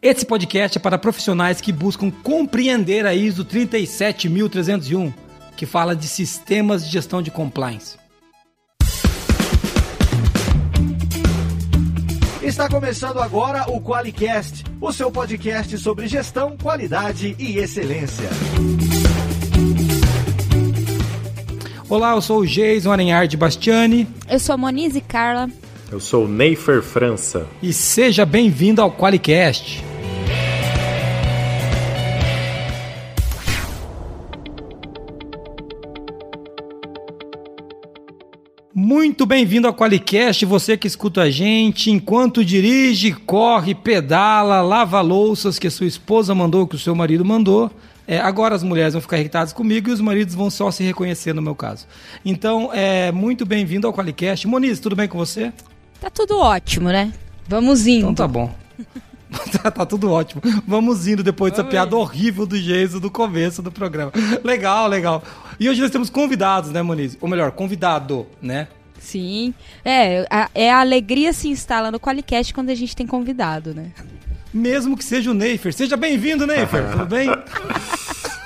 Esse podcast é para profissionais que buscam compreender a ISO 37301, que fala de sistemas de gestão de compliance. Está começando agora o QualiCast, o seu podcast sobre gestão, qualidade e excelência. Olá, eu sou o Jason Arenhard Bastiani. Eu sou a Monize Carla. Eu sou o Neifer França. E seja bem-vindo ao QualiCast. Muito bem-vindo ao Qualicast, você que escuta a gente enquanto dirige, corre, pedala, lava louças que a sua esposa mandou, que o seu marido mandou. É, agora as mulheres vão ficar irritadas comigo e os maridos vão só se reconhecer no meu caso. Então, é muito bem-vindo ao Qualicast. Moniz, tudo bem com você? Tá tudo ótimo, né? Vamos indo. Então tá bom. tá, tá, tudo ótimo. Vamos indo depois dessa piada horrível do Geiso do começo do programa. Legal, legal. E hoje nós temos convidados, né, Moniz? Ou melhor, convidado, né? Sim. É, a, é a alegria se instala no Qualicast quando a gente tem convidado, né? Mesmo que seja o Neifer. Seja bem-vindo, Neifer. Tudo bem?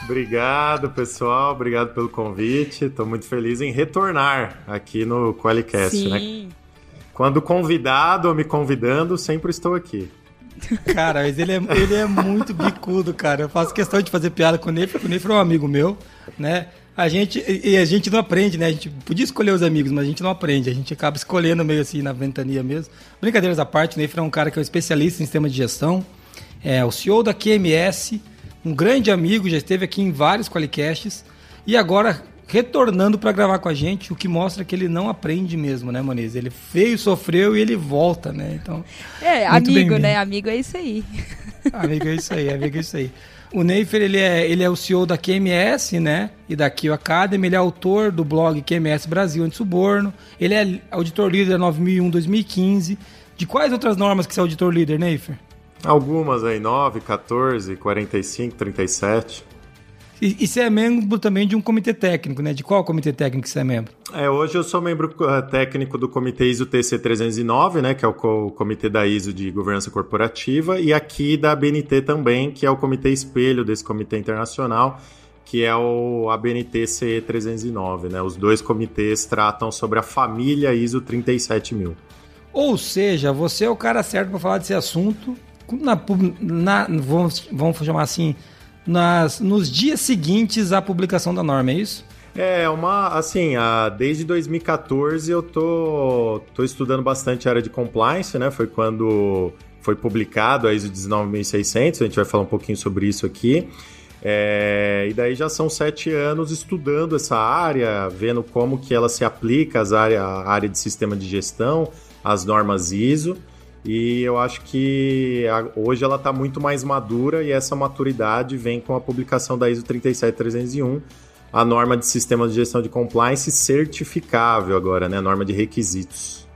Obrigado, pessoal. Obrigado pelo convite. Estou muito feliz em retornar aqui no Qualicast, né? Sim. né? Quando convidado ou me convidando, sempre estou aqui. Cara, mas ele é, ele é muito bicudo, cara. Eu faço questão de fazer piada com o Ney, porque o Ney foi um amigo meu, né? A gente, e a gente não aprende, né? A gente podia escolher os amigos, mas a gente não aprende. A gente acaba escolhendo meio assim na ventania mesmo. Brincadeiras à parte, o Ney é um cara que é um especialista em sistema de gestão. É o CEO da QMS, um grande amigo, já esteve aqui em vários qualicasts. E agora retornando para gravar com a gente, o que mostra que ele não aprende mesmo, né, Moniz? Ele veio, sofreu e ele volta, né? Então. É, amigo, né? Amigo é isso aí. amigo é isso aí, amigo é isso aí. O Neifer, ele é, ele é o CEO da QMS, né? E da Kio Academy. Ele é autor do blog QMS Brasil Anti-Suborno. Ele é auditor líder 9001-2015. De quais outras normas que você é auditor líder, Neifer? Algumas aí, 9, 14, 45, 37. E, e você é membro também de um comitê técnico, né? De qual comitê técnico você é membro? É, hoje eu sou membro uh, técnico do comitê ISO TC 309, né? Que é o, co comitê da ISO de governança corporativa, e aqui da ABNT também, que é o comitê espelho desse comitê internacional, que é o ABNT CE 309, né? Os dois comitês tratam sobre a família ISO 37000. Ou seja, você é o cara certo para falar desse assunto. Na, na, vamos, vamos chamar assim, nas, nos dias seguintes à publicação da norma, é isso? É, uma, assim, a, desde 2014 eu tô, tô estudando bastante a área de compliance, né? Foi quando foi publicado a ISO 19600, a gente vai falar um pouquinho sobre isso aqui. É, e daí já são sete anos estudando essa área, vendo como que ela se aplica às área, à área de sistema de gestão, às normas ISO. E eu acho que hoje ela está muito mais madura e essa maturidade vem com a publicação da ISO 37301, a norma de sistema de gestão de compliance certificável agora, né? A norma de requisitos.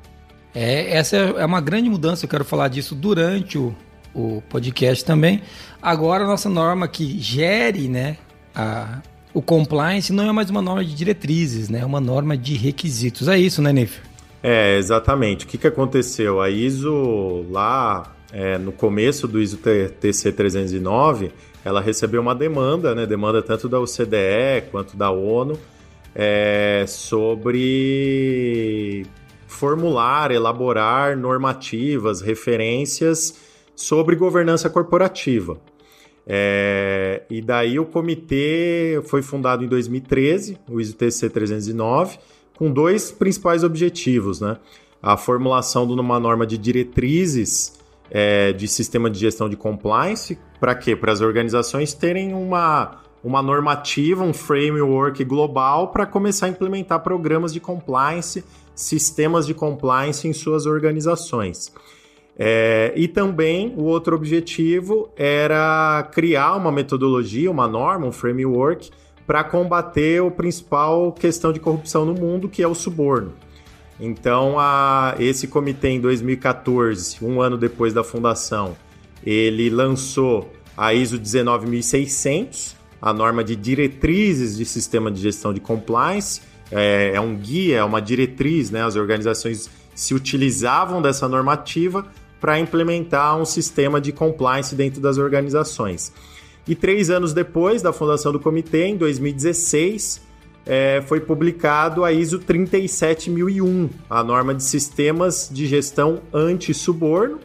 É, essa é uma grande mudança, eu quero falar disso durante o, o podcast também. Agora a nossa norma que gere, né, a, o compliance não é mais uma norma de diretrizes, né? É uma norma de requisitos. É isso, né, Nefer? É, exatamente. O que, que aconteceu? A ISO, lá é, no começo do ISO TC 309, ela recebeu uma demanda, né? Demanda tanto da OCDE quanto da ONU é, sobre formular, elaborar normativas, referências sobre governança corporativa. É, e daí o comitê foi fundado em 2013, o ISO TC 309, com dois principais objetivos, né? A formulação de uma norma de diretrizes é, de sistema de gestão de compliance, para quê? Para as organizações terem uma, uma normativa, um framework global para começar a implementar programas de compliance, sistemas de compliance em suas organizações. É, e também o outro objetivo era criar uma metodologia, uma norma, um framework para combater o principal questão de corrupção no mundo, que é o suborno. Então, a, esse comitê, em 2014, um ano depois da fundação, ele lançou a ISO 19600, a norma de diretrizes de sistema de gestão de compliance. É, é um guia, é uma diretriz, né? As organizações se utilizavam dessa normativa para implementar um sistema de compliance dentro das organizações. E três anos depois da fundação do comitê, em 2016, é, foi publicado a ISO 37001, a norma de sistemas de gestão anti-suborno,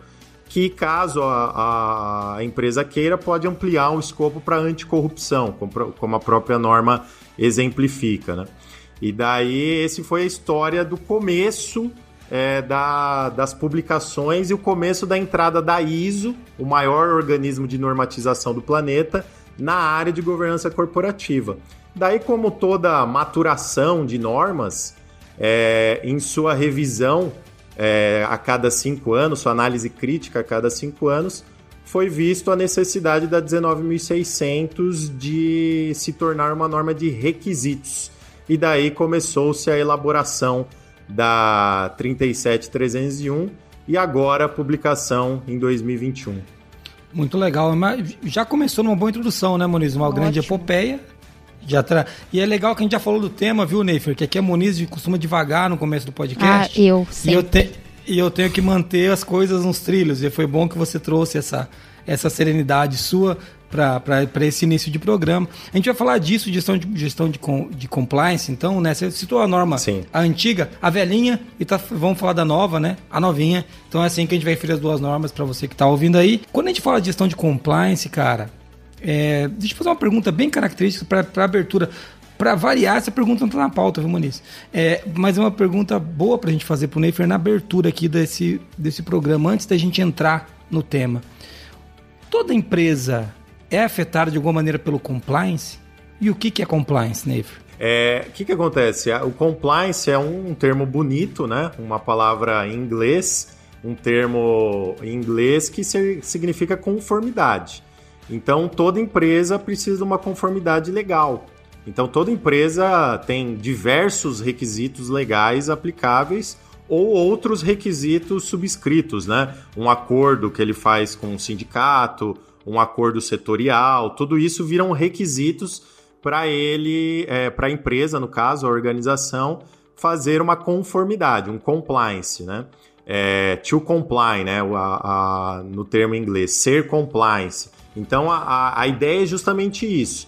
que caso a, a, empresa queira, pode ampliar o escopo para anticorrupção, como a própria norma exemplifica. Né? E daí, esse foi a história do começo é, da, das publicações e o começo da entrada da ISO, o maior organismo de normatização do planeta, na área de governança corporativa. Daí, como toda maturação de normas, é, em sua revisão é, a cada cinco anos, sua análise crítica a cada cinco anos, foi visto a necessidade da 19.600 de se tornar uma norma de requisitos. E daí começou-se a elaboração da 37301 e agora a publicação em 2021. Muito legal, mas já começou numa boa introdução, né, Moniz? Uma Ótimo. grande epopeia. Já tra... E é legal que a gente já falou do tema, viu, Neifer? Que aqui a Moniz costuma devagar no começo do podcast. Ah, eu sempre. E eu, te... e eu tenho que manter as coisas nos trilhos. E foi bom que você trouxe essa, essa serenidade sua para esse início de programa. A gente vai falar disso, gestão de, gestão de, de compliance, então, né? Você citou a norma, Sim. a antiga, a velhinha, e tá, vamos falar da nova, né? A novinha. Então é assim que a gente vai referir as duas normas para você que está ouvindo aí. Quando a gente fala de gestão de compliance, cara, é, deixa eu fazer uma pergunta bem característica para abertura. Para variar, essa pergunta não está na pauta, viu, Moniz? É, mas é uma pergunta boa para a gente fazer para o Neifer na abertura aqui desse, desse programa, antes da gente entrar no tema. Toda empresa é afetada de alguma maneira pelo compliance? E o que, que é compliance, Neiv? É, o que, que acontece? O compliance é um termo bonito, né? Uma palavra em inglês, um termo em inglês que significa conformidade. Então, toda empresa precisa de uma conformidade legal. Então, toda empresa tem diversos requisitos legais aplicáveis ou outros requisitos subscritos, né? Um acordo que ele faz com o um sindicato, um acordo setorial, tudo isso viram requisitos para ele, é, para a empresa, no caso, a organização, fazer uma conformidade, um compliance, né? É, to comply, né? A, a, no termo em inglês, ser compliance. Então a, a ideia é justamente isso.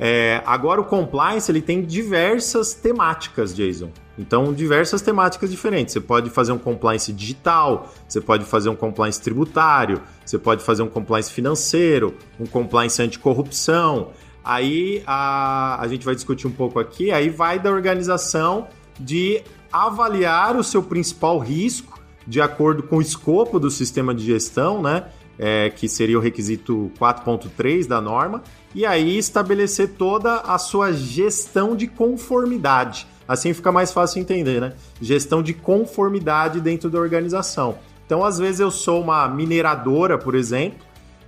É, agora o compliance ele tem diversas temáticas, Jason. Então, diversas temáticas diferentes. Você pode fazer um compliance digital, você pode fazer um compliance tributário, você pode fazer um compliance financeiro, um compliance anticorrupção. Aí a, a gente vai discutir um pouco aqui, aí vai da organização de avaliar o seu principal risco de acordo com o escopo do sistema de gestão, né? É, que seria o requisito 4.3 da norma, e aí estabelecer toda a sua gestão de conformidade Assim fica mais fácil entender, né? Gestão de conformidade dentro da organização. Então, às vezes, eu sou uma mineradora, por exemplo,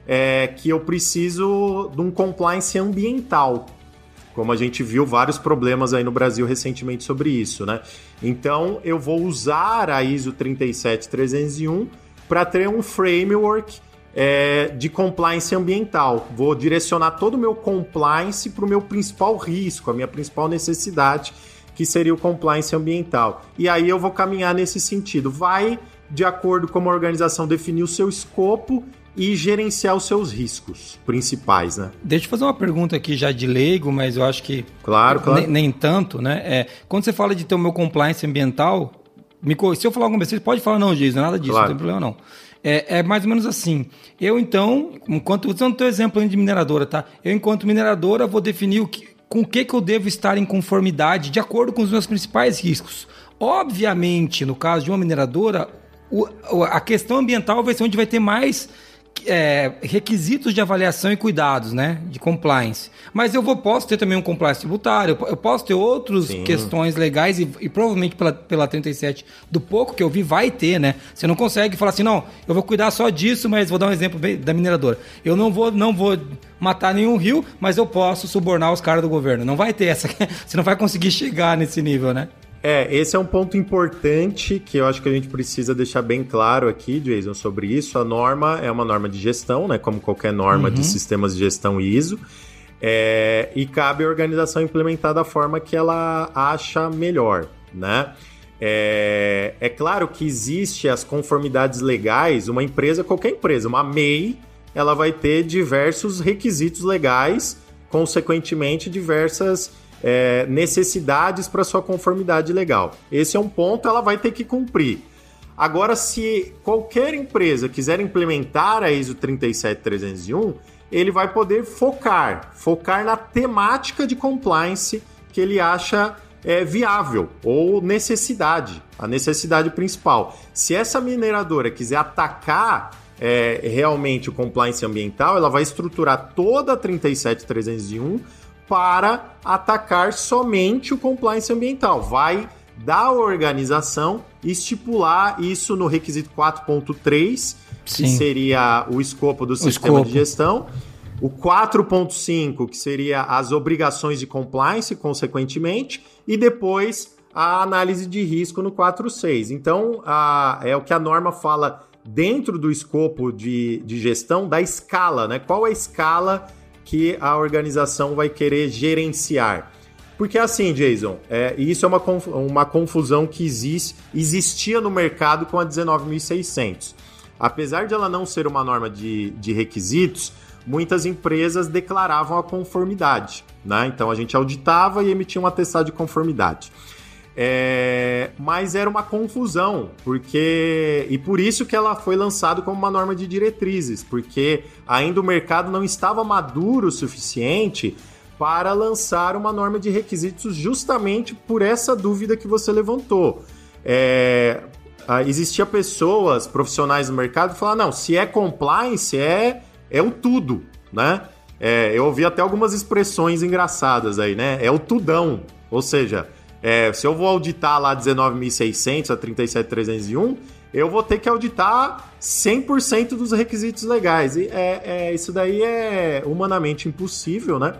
é, que eu preciso de um compliance ambiental. Como a gente viu vários problemas aí no Brasil recentemente sobre isso, né? Então, eu vou usar a ISO 37301 para ter um framework é, de compliance ambiental. Vou direcionar todo o meu compliance para o meu principal risco, a minha principal necessidade, que seria o compliance ambiental. E aí eu vou caminhar nesse sentido. Vai de acordo com a organização definir o seu escopo e gerenciar os seus riscos principais, né? Deixa eu fazer uma pergunta aqui já de leigo, mas eu acho que claro, claro. Nem, nem tanto, né? É, quando você fala de ter o meu compliance ambiental, me, se eu falar alguma besteira, pode falar não, Jason, nada disso, claro. não tem problema não. É, é, mais ou menos assim. Eu, então, enquanto. Usando o teu exemplo de mineradora, tá? Eu, enquanto mineradora, vou definir o que, com o que, que eu devo estar em conformidade de acordo com os meus principais riscos. Obviamente, no caso de uma mineradora, o, a questão ambiental vai ser onde vai ter mais é, requisitos de avaliação e cuidados, né? De compliance. Mas eu vou, posso ter também um compliance tributário, eu posso ter outras questões legais e, e, provavelmente pela, pela 37, do pouco que eu vi, vai ter, né? Você não consegue falar assim, não, eu vou cuidar só disso, mas vou dar um exemplo da mineradora. Eu não vou, não vou matar nenhum rio, mas eu posso subornar os caras do governo. Não vai ter essa. Você não vai conseguir chegar nesse nível, né? É, esse é um ponto importante que eu acho que a gente precisa deixar bem claro aqui, Jason, sobre isso. A norma é uma norma de gestão, né? Como qualquer norma uhum. de sistemas de gestão ISO. É, e cabe à organização implementar da forma que ela acha melhor, né? É, é claro que existe as conformidades legais, uma empresa, qualquer empresa, uma MEI, ela vai ter diversos requisitos legais, consequentemente diversas é, necessidades para sua conformidade legal. Esse é um ponto, ela vai ter que cumprir. Agora, se qualquer empresa quiser implementar a ISO 37301, ele vai poder focar, focar na temática de compliance que ele acha é, viável ou necessidade, a necessidade principal. Se essa mineradora quiser atacar é, realmente o compliance ambiental, ela vai estruturar toda a 37301 para atacar somente o compliance ambiental. Vai da organização estipular isso no requisito 4.3, que seria o escopo do o sistema escopo. de gestão o 4.5, que seria as obrigações de compliance, consequentemente, e depois a análise de risco no 4.6. Então, a, é o que a norma fala dentro do escopo de, de gestão da escala, né? Qual é a escala que a organização vai querer gerenciar? Porque assim, Jason, é, isso é uma, uma confusão que existe, existia no mercado com a 19.600. Apesar de ela não ser uma norma de, de requisitos, muitas empresas declaravam a conformidade. Né? Então a gente auditava e emitia um atestado de conformidade. É, mas era uma confusão, porque. E por isso que ela foi lançada como uma norma de diretrizes, porque ainda o mercado não estava maduro o suficiente para lançar uma norma de requisitos justamente por essa dúvida que você levantou. É, existia pessoas, profissionais no mercado, que falavam, não, se é compliance, é é o tudo, né? É, eu ouvi até algumas expressões engraçadas aí, né? É o tudão. Ou seja, é, se eu vou auditar lá 19.600 a 37.301, eu vou ter que auditar 100% dos requisitos legais. E é, é, isso daí é humanamente impossível, né?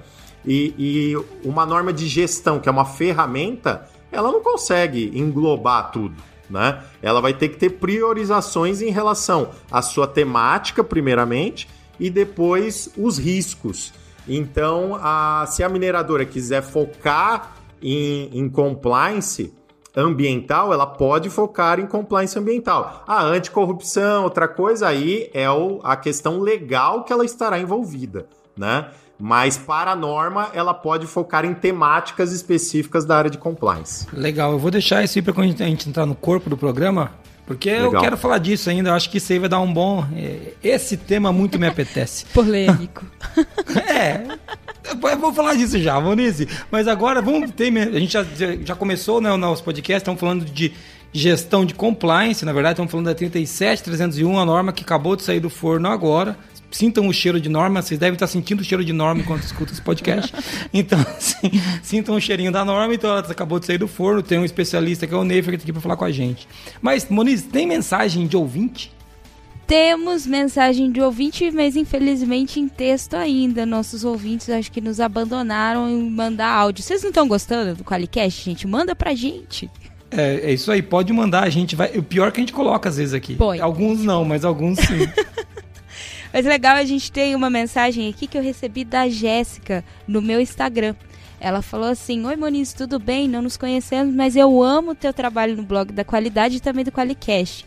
E, e uma norma de gestão, que é uma ferramenta, ela não consegue englobar tudo. Né? Ela vai ter que ter priorizações em relação à sua temática, primeiramente, e depois os riscos. Então, a, se a mineradora quiser focar em, em compliance ambiental, ela pode focar em compliance ambiental. A anticorrupção, outra coisa aí é o, a questão legal que ela estará envolvida, né? Mas para a norma, ela pode focar em temáticas específicas da área de compliance. Legal, eu vou deixar isso aí para quando a gente entrar no corpo do programa, porque Legal. eu quero falar disso ainda, eu acho que isso aí vai dar um bom. É, esse tema muito me apetece. Polêmico. é. Vou falar disso já, Monize. Mas agora vamos ter. A gente já, já começou né, o nosso podcast, estamos falando de gestão de compliance, na verdade, estamos falando da 37301, a norma que acabou de sair do forno agora sintam o cheiro de norma, vocês devem estar sentindo o cheiro de norma enquanto escutam esse podcast. Então, assim, sintam o cheirinho da norma, então ela acabou de sair do forno, tem um especialista que é o Neifer que está aqui para falar com a gente. Mas, Moniz, tem mensagem de ouvinte? Temos mensagem de ouvinte, mas infelizmente em texto ainda. Nossos ouvintes acho que nos abandonaram em mandar áudio. Vocês não estão gostando do Qualicast, gente? Manda pra gente. É, é, isso aí, pode mandar, a gente vai. O pior é que a gente coloca às vezes aqui. Põe. Alguns não, mas alguns sim. Mas legal, a gente tem uma mensagem aqui que eu recebi da Jéssica no meu Instagram. Ela falou assim: Oi Moniz, tudo bem? Não nos conhecemos, mas eu amo o teu trabalho no blog da qualidade e também do Qualicast.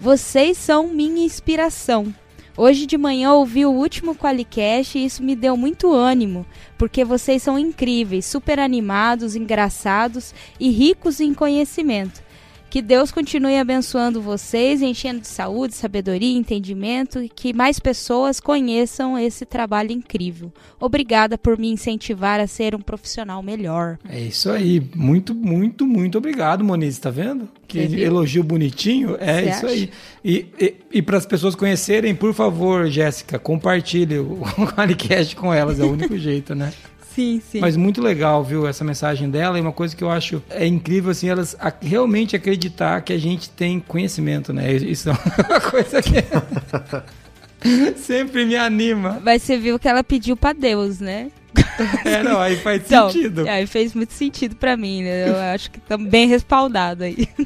Vocês são minha inspiração. Hoje de manhã ouvi o último Qualicast e isso me deu muito ânimo, porque vocês são incríveis, super animados, engraçados e ricos em conhecimento. Que Deus continue abençoando vocês, enchendo de saúde, sabedoria, entendimento e que mais pessoas conheçam esse trabalho incrível. Obrigada por me incentivar a ser um profissional melhor. É isso aí. Muito, muito, muito obrigado, Moniz. Tá vendo? Que elogio bonitinho. É Você isso acha? aí. E, e, e para as pessoas conhecerem, por favor, Jéssica, compartilhe o podcast com elas. É o único jeito, né? Sim, sim. Mas muito legal, viu, essa mensagem dela. E uma coisa que eu acho é incrível, assim, elas realmente acreditar que a gente tem conhecimento, né? Isso é uma coisa que sempre me anima. Mas você viu que ela pediu para Deus, né? É, não, aí faz então, sentido. Aí fez muito sentido para mim, né? Eu acho que tá bem respaldado aí.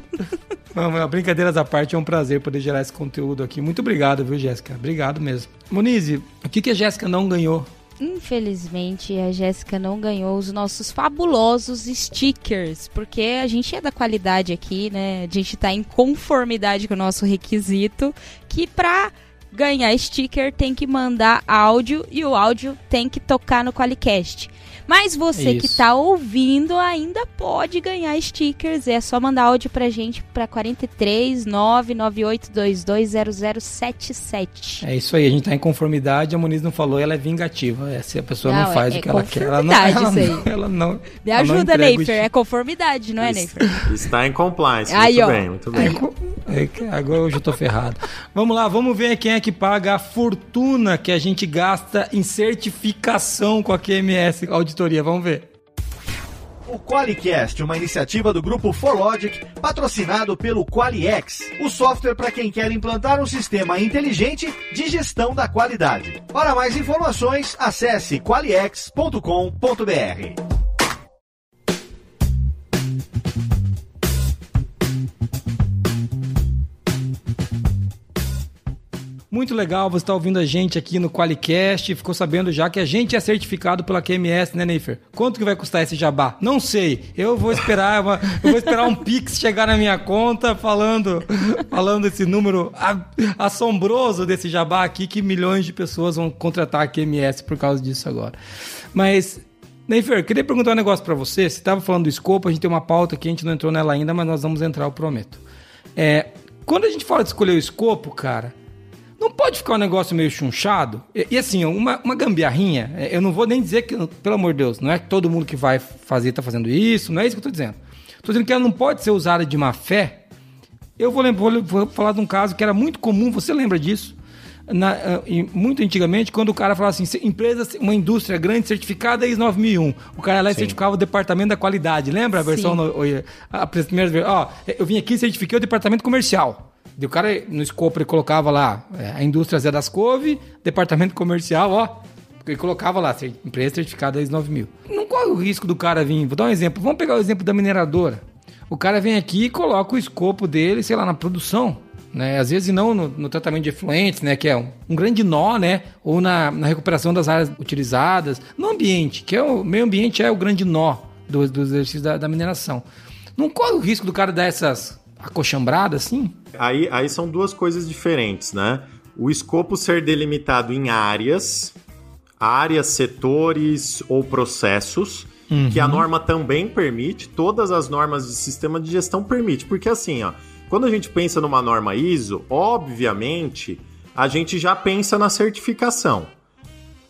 Não, brincadeiras à parte, é um prazer poder gerar esse conteúdo aqui. Muito obrigado, viu, Jéssica? Obrigado mesmo. Monize, o que, que a Jéssica não ganhou Infelizmente, a Jéssica não ganhou os nossos fabulosos stickers, porque a gente é da qualidade aqui, né? A gente tá em conformidade com o nosso requisito, que pra ganhar sticker tem que mandar áudio e o áudio tem que tocar no Qualicast. Mas você Isso. que está ouvindo ainda pode ganhar stickers. É só mandar áudio pra gente para 43 998220077. É isso aí, a gente tá em conformidade, a Muniz não falou, ela é vingativa. É, se a pessoa não, não faz é, o que ela quer, ela não, ela, isso aí. ela não. Me ajuda, Neifer, é conformidade, não é, Neifer? Está em compliance, aí, muito ó. bem, muito bem. É, agora eu já tô ferrado. Vamos lá, vamos ver quem é que paga a fortuna que a gente gasta em certificação com a QMS Auditoria. Vamos ver. O Qualicast, uma iniciativa do grupo ForLogic, patrocinado pelo Qualiex, o software para quem quer implantar um sistema inteligente de gestão da qualidade. Para mais informações, acesse qualiex.com.br. Muito legal você estar tá ouvindo a gente aqui no Qualicast. Ficou sabendo já que a gente é certificado pela QMS, né, Neifer? Quanto que vai custar esse jabá? Não sei. Eu vou esperar, uma, eu vou esperar um Pix chegar na minha conta falando, falando esse número assombroso desse jabá aqui que milhões de pessoas vão contratar a QMS por causa disso agora. Mas Neifer, queria perguntar um negócio para você. Você estava falando do escopo, a gente tem uma pauta que a gente não entrou nela ainda, mas nós vamos entrar, eu prometo. É, quando a gente fala de escolher o escopo, cara, não pode ficar um negócio meio chunchado? E, e, assim, uma, uma gambiarrinha, é, eu não vou nem dizer que, pelo amor de Deus, não é que todo mundo que vai fazer está fazendo isso, não é isso que eu estou dizendo. Estou dizendo que ela não pode ser usada de má fé. Eu vou, vou, vou, falar de um caso que era muito comum, você lembra disso? Na, uh, muito antigamente, quando o cara falava assim, empresa, uma indústria grande certificada IS 9001. O cara lá certificava o departamento da qualidade. Lembra a versão? No, a, a primeira Ó, eu vim aqui e certifiquei o departamento comercial. E o cara, no escopo, ele colocava lá é, a indústria Zé das Couve, departamento comercial, ó. Ele colocava lá, empresa certificada ISO 9000. Não corre o risco do cara vir. Vou dar um exemplo. Vamos pegar o exemplo da mineradora. O cara vem aqui e coloca o escopo dele, sei lá, na produção. Né? Às vezes não no, no tratamento de efluentes, né? Que é um, um grande nó, né? Ou na, na, recuperação das áreas utilizadas. No ambiente, que é o meio ambiente é o grande nó do, do exercício da, da mineração. Não corre o risco do cara dar essas acochambrada assim? Aí, aí são duas coisas diferentes, né? O escopo ser delimitado em áreas, áreas, setores ou processos, uhum. que a norma também permite, todas as normas de sistema de gestão permite, porque assim, ó, quando a gente pensa numa norma ISO, obviamente, a gente já pensa na certificação.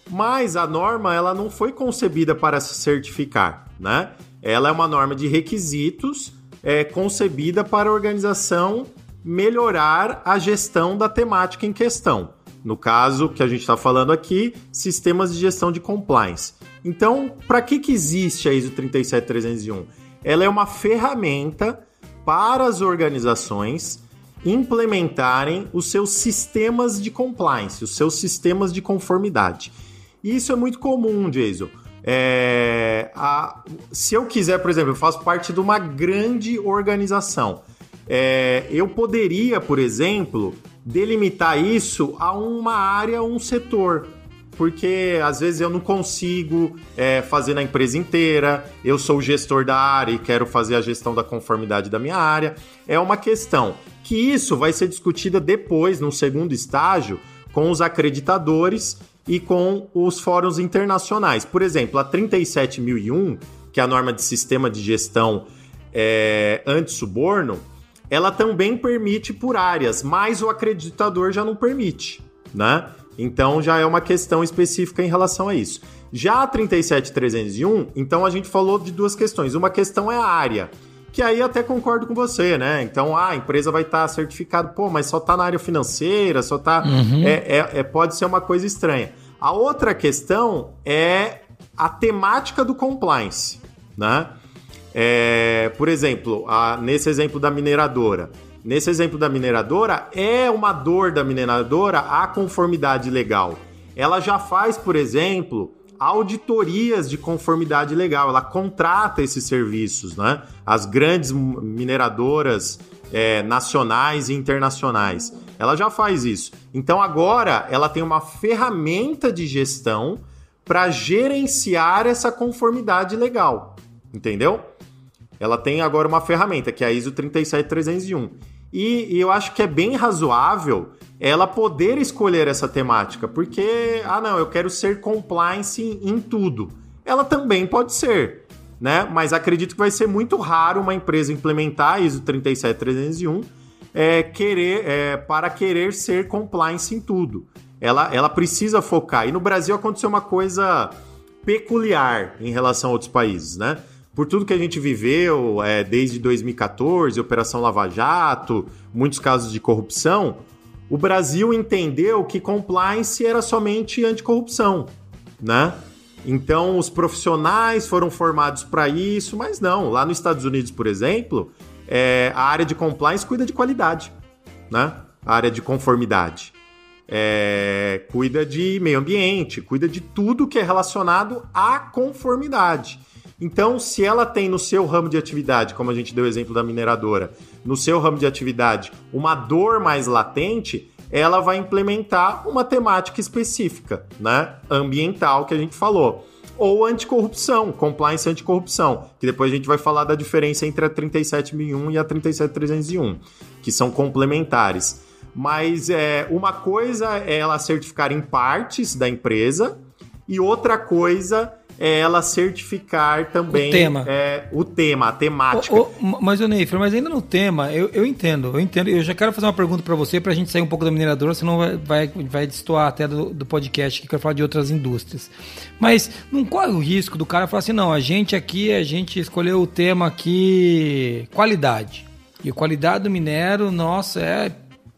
Mas a norma ela não foi concebida para se certificar, né? Ela é uma norma de requisitos é, concebida para a organização melhorar a gestão da temática em questão. No caso que a gente está falando aqui, sistemas de gestão de compliance. Então, para que, que existe a ISO 37301? Ela é uma ferramenta para as organizações implementarem os seus sistemas de compliance, os seus sistemas de conformidade. E isso é muito comum, Jason. É, a, se eu quiser, por exemplo, eu faço parte de uma grande organização. É, eu poderia, por exemplo, delimitar isso a uma área, um setor. Porque às vezes eu não consigo é, fazer na empresa inteira, eu sou gestor da área e quero fazer a gestão da conformidade da minha área. É uma questão que isso vai ser discutida depois, num segundo estágio, com os acreditadores e com os fóruns internacionais. Por exemplo, a 37001, que é a norma de sistema de gestão é, anti-suborno, ela também permite por áreas, mas o acreditador já não permite, né? Então já é uma questão específica em relação a isso. Já a 37301, então a gente falou de duas questões. Uma questão é a área, que aí até concordo com você, né? Então ah, a empresa vai estar tá certificada, pô, mas só está na área financeira, só está. Uhum. É, é, é, pode ser uma coisa estranha. A outra questão é a temática do compliance, né? É, por exemplo, a, nesse exemplo da mineradora. Nesse exemplo da mineradora, é uma dor da mineradora a conformidade legal. Ela já faz, por exemplo, auditorias de conformidade legal, ela contrata esses serviços, né? As grandes mineradoras é, nacionais e internacionais. Ela já faz isso. Então agora ela tem uma ferramenta de gestão para gerenciar essa conformidade legal, entendeu? Ela tem agora uma ferramenta que é a ISO 37301. E, e eu acho que é bem razoável ela poder escolher essa temática, porque, ah, não, eu quero ser compliance em, tudo. Ela também pode ser, né? Mas acredito que vai ser muito raro uma empresa implementar a ISO 37301 é, querer, é, para querer ser compliance em tudo. Ela, ela precisa focar. E no Brasil aconteceu uma coisa peculiar em relação a outros países, né? Por tudo que a gente viveu é, desde 2014, Operação Lava Jato, muitos casos de corrupção, o Brasil entendeu que compliance era somente anticorrupção, né? Então os profissionais foram formados para isso, mas não. Lá nos Estados Unidos, por exemplo, é, a área de compliance cuida de qualidade, né? A área de conformidade. É, cuida de meio ambiente, cuida de tudo que é relacionado à conformidade. Então, se ela tem no seu ramo de atividade, como a gente deu o exemplo da mineradora, no seu ramo de atividade, uma dor mais latente, ela vai implementar uma temática específica, né? Ambiental que a gente falou. Ou anticorrupção, compliance anticorrupção, que depois a gente vai falar da diferença entre a 37001 e a 37301, que são complementares. Mas é, uma coisa é ela certificar em partes da empresa e outra coisa é ela certificar também o tema, é, o tema a temática. O, o, mas, o Neifer, mas ainda no tema, eu, eu entendo, eu entendo. Eu já quero fazer uma pergunta para você para a gente sair um pouco da mineradora, senão vai, vai, vai destoar até do, do podcast que eu quero falar de outras indústrias. Mas não corre o risco do cara falar assim, não, a gente aqui, a gente escolheu o tema aqui qualidade. E a qualidade do minero, nossa, é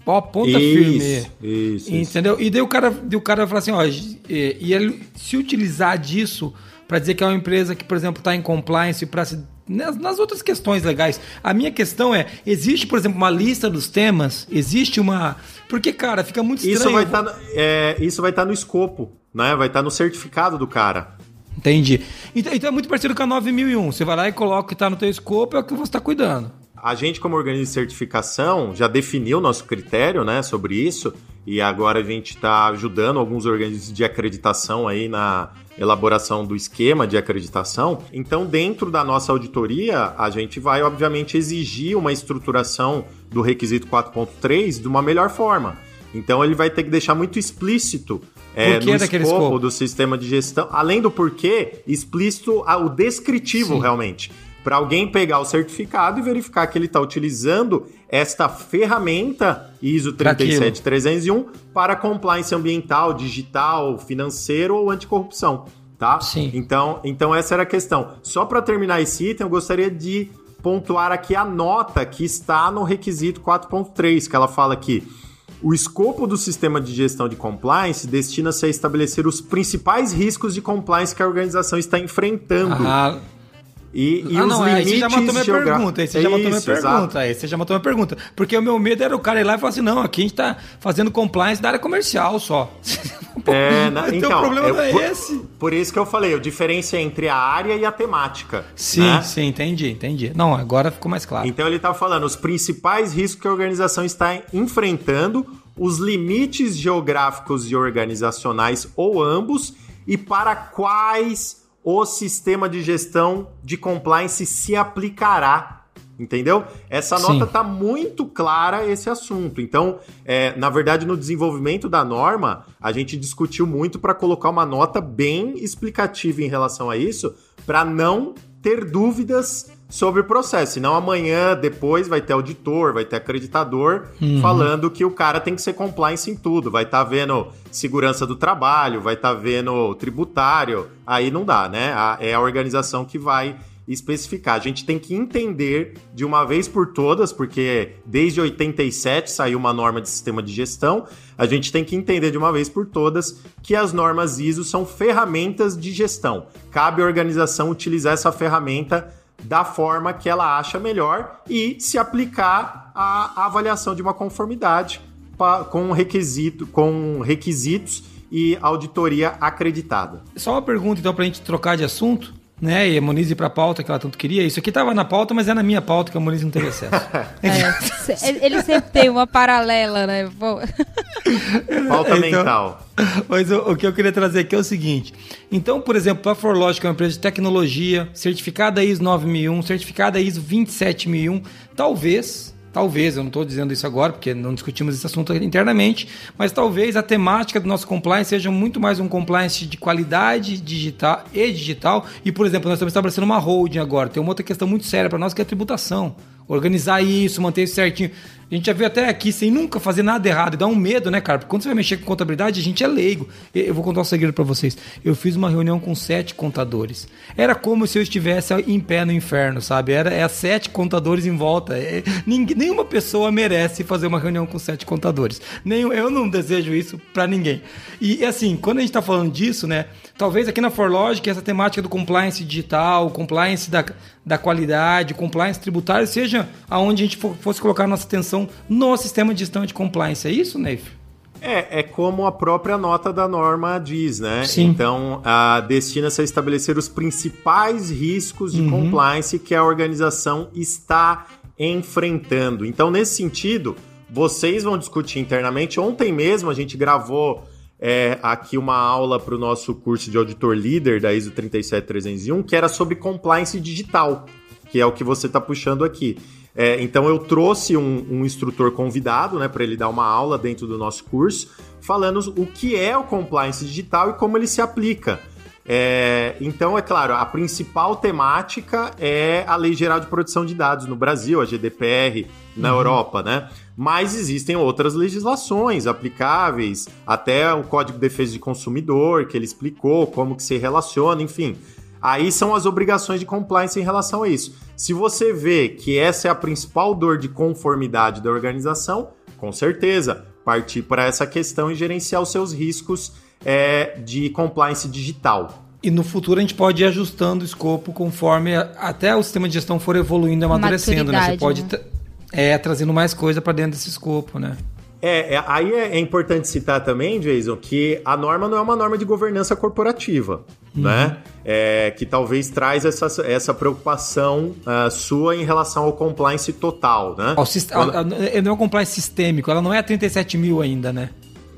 Ó, ponta isso, firme. Isso, Entendeu? Isso. E daí o cara, daí o cara vai falar assim, ó, e, e ele se utilizar disso para dizer que é uma empresa que, por exemplo, está em compliance para se nas, nas, outras questões legais. A minha questão é: existe, por exemplo, uma lista dos temas? Existe uma. Porque, cara, fica muito estranho. Isso vai estar tá, é, isso vai tá no escopo, né? Vai estar tá no certificado do cara. Entendi. Então, então, é muito parecido com a 9001. Você vai lá e coloca o que está no teu escopo é o que você está cuidando. A gente, como organismo de certificação, já definiu nosso critério né, sobre isso e agora a gente está ajudando alguns organismos de acreditação aí na elaboração do esquema de acreditação. Então, dentro da nossa auditoria, a gente vai, obviamente, exigir uma estruturação do requisito 4.3 de uma melhor forma. Então, ele vai ter que deixar muito explícito é, no escopo, escopo, do sistema de gestão, além do porquê, explícito o descritivo Sim. realmente para alguém pegar o certificado e verificar que ele está utilizando esta ferramenta ISO 37301 para compliance ambiental, digital, financeiro ou anticorrupção, tá? Sim. Então, então essa era a questão. Só para terminar esse item, eu gostaria de pontuar aqui a nota que está no requisito 4.3, que ela fala que o escopo do sistema de gestão de compliance destina-se a estabelecer os principais riscos de compliance que a organização está enfrentando. Ah, e, e ah, os não, limites aí você já matou minha pergunta. Aí você já matou minha pergunta. Aí você já matou minha pergunta. Porque o meu medo era o cara ir lá e falar assim: não, aqui a gente tá fazendo compliance da área comercial só. É, na, então, o problema é, não é por, esse. Por isso que eu falei, a diferença é entre a área e a temática. Sim, né? sim, entendi, entendi. Não, agora ficou mais claro. Então ele tá falando os principais riscos que a organização está enfrentando, os limites geográficos e organizacionais ou ambos, e para quais o sistema de gestão de compliance se aplicará. Entendeu? Essa nota está muito clara esse assunto. Então, é, na verdade, no desenvolvimento da norma, a gente discutiu muito para colocar uma nota bem explicativa em relação a isso, para não ter dúvidas sobre o processo. Senão amanhã, depois, vai ter auditor, vai ter acreditador uhum. falando que o cara tem que ser compliance em tudo. Vai estar tá vendo segurança do trabalho, vai estar tá vendo tributário. Aí não dá, né? é a organização que vai especificar. A gente tem que entender de uma vez por todas, porque desde 87 saiu uma norma de sistema de gestão, a gente tem que entender de uma vez por todas que as normas ISO são ferramentas de gestão. Cabe à organização utilizar essa ferramenta da forma que ela acha melhor e se aplicar à avaliação de uma conformidade com, requisito, com requisitos e auditoria acreditada. Só uma pergunta, então, para a gente trocar de assunto. Né? E a Moniz ir pra pauta que ela tanto queria. Isso aqui tava na pauta, mas é na minha pauta que a Moniz não teve acesso. é, ele sempre tem uma paralela, né? pauta então, mental. Mas o, o, que eu queria trazer aqui é o seguinte. Então, por exemplo, a Forlogic é uma empresa de tecnologia, certificada ISO 9001, certificada ISO 27001, talvez Talvez, eu não estou dizendo isso agora, porque não discutimos esse assunto internamente, mas talvez a temática do nosso compliance seja muito mais um compliance de qualidade digital e digital. E, por exemplo, nós estamos estabelecendo uma holding agora. Tem uma outra questão muito séria para nós que é a tributação organizar isso, manter isso certinho. A gente já viu até aqui sem nunca fazer nada errado. E dá um medo, né, cara? Porque quando você vai mexer com contabilidade, a gente é leigo. Eu vou contar um segredo para vocês. Eu fiz uma reunião com sete contadores. Era como se eu estivesse em pé no inferno, sabe? Era é, sete contadores em volta. É, ninguém, nenhuma pessoa merece fazer uma reunião com sete contadores. Nem, eu não desejo isso para ninguém. E assim, quando a gente tá falando disso, né? Talvez aqui na Forlogic essa temática do compliance digital, compliance da, da qualidade, compliance tributário, seja aonde a gente fosse colocar nossa atenção no sistema de gestão de compliance. É isso, Neif? É, é como a própria nota da norma diz, né? Sim. Então, destina-se a estabelecer os principais riscos de uhum. compliance que a organização está enfrentando. Então, nesse sentido, vocês vão discutir internamente. Ontem mesmo a gente gravou é, aqui uma aula para o nosso curso de auditor líder da ISO 37301, que era sobre compliance digital, que é o que você está puxando aqui. É, então eu trouxe um, um instrutor convidado, né, para ele dar uma aula dentro do nosso curso, falando o que é o compliance digital e como ele se aplica. É, então, é claro, a principal temática é a Lei Geral de Proteção de Dados no Brasil, a GDPR na uhum. Europa, né? Mas existem outras legislações aplicáveis, até o Código de Defesa de Consumidor, que ele explicou como que se relaciona, enfim. Aí são as obrigações de compliance em relação a isso. Se você vê que essa é a principal dor de conformidade da organização, com certeza, partir para essa questão e gerenciar os seus riscos é, de compliance digital. E no futuro a gente pode ir ajustando o escopo conforme a, até o sistema de gestão for evoluindo e amadurecendo, né? Você pode né? é trazendo mais coisa para dentro desse escopo, né? É, é aí é, é, importante citar também, Jason, que a norma não é uma norma de governança corporativa, uhum. né? É, que talvez traz essa, essa preocupação uh, sua em relação ao compliance total, né? Quando... Não é um compliance sistêmico, ela não é 37 mil ainda, né?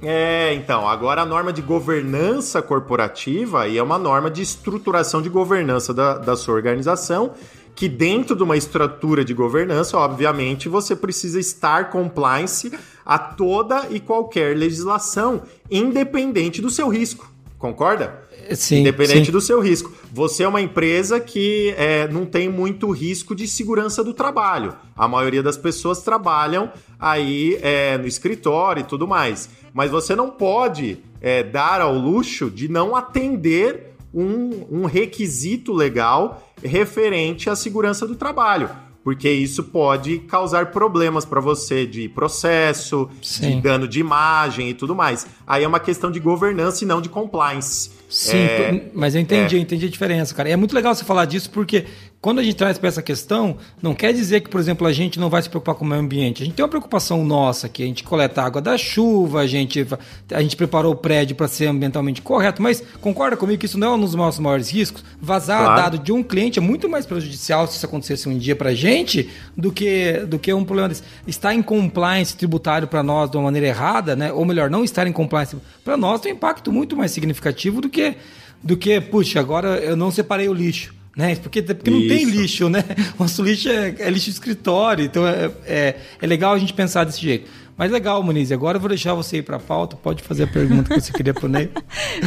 É, então, agora a norma de governança corporativa aí é uma norma de estruturação de governança da, da sua organização, que dentro de uma estrutura de governança, obviamente, você precisa estar compliance a toda e qualquer legislação, independente do seu risco. Concorda? Sim, Independente sim. do seu risco. Você é uma empresa que é, não tem muito risco de segurança do trabalho. A maioria das pessoas trabalham aí é, no escritório e tudo mais. Mas você não pode é, dar ao luxo de não atender um, um requisito legal referente à segurança do trabalho porque isso pode causar problemas para você de processo, Sim. de dano de imagem e tudo mais. Aí é uma questão de governança e não de compliance. Sim, é, mas eu entendi, é. eu entendi a diferença, cara. E é muito legal você falar disso porque quando a gente traz para essa questão, não quer dizer que, por exemplo, a gente não vai se preocupar com o meio ambiente. A gente tem uma preocupação nossa, que a gente coleta água da chuva, a gente, a gente preparou o prédio para ser ambientalmente correto, mas concorda comigo que isso não é um dos nossos maiores riscos? Vazar claro. dado de um cliente é muito mais prejudicial se isso acontecesse um dia para a gente do que, do que um problema desse. Estar em compliance tributário para nós de uma maneira errada, né? ou melhor, não estar em compliance para nós tem um impacto muito mais significativo do que, do que, puxa, agora eu não separei o lixo né? Porque, porque não tem lixo, né? O nosso lixo é, é lixo de escritório, então é, é, é, legal a gente pensar desse jeito. Mas legal, Muniz, agora eu vou deixar você ir para a pauta, pode fazer a pergunta que você queria pro Ney.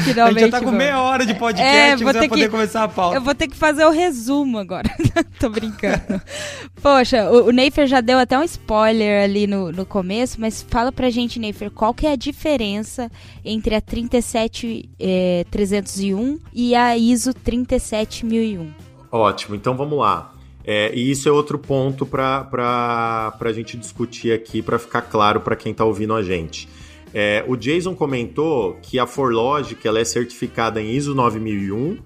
Finalmente, a gente já tá com meia hora de podcast, é, você vai poder que, começar a pauta. Eu vou ter que fazer o resumo agora, tô brincando. Poxa, o, o Neifer já deu até um spoiler ali no, no começo, mas fala pra gente, Neifer, qual que é a diferença entre a 37301 é, e a ISO 37001? Ótimo, então vamos lá. É, e isso é outro ponto para a gente discutir aqui, para ficar claro para quem está ouvindo a gente. É, o Jason comentou que a ForLogic ela é certificada em ISO 9001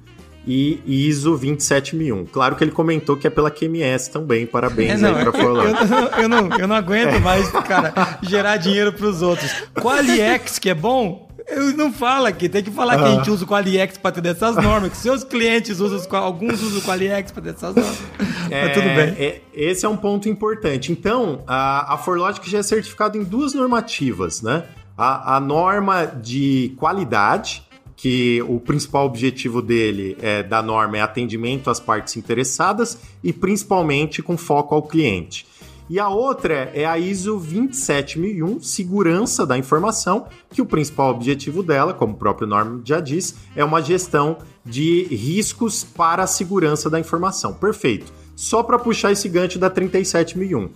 e ISO 27001. Claro que ele comentou que é pela QMS também. Parabéns é, não, aí para a ForLogic. Eu, eu, eu, não, eu não aguento mais, cara, gerar dinheiro para os outros. Qualiex, que é bom, Eu não fala aqui, tem que falar ah. que a gente usa o Qualiex para ter essas normas, que seus clientes usam, alguns usam o Qualiex para ter essas normas. É, Mas tudo bem. É, esse é um ponto importante. Então, a, a Forlogic já é certificada em duas normativas, né? A, a norma de qualidade, que o principal objetivo dele é, da norma é atendimento às partes interessadas e principalmente com foco ao cliente. E a outra é a ISO 27001, segurança da informação, que o principal objetivo dela, como o próprio nome já diz, é uma gestão de riscos para a segurança da informação. Perfeito. Só para puxar esse gancho da 37001.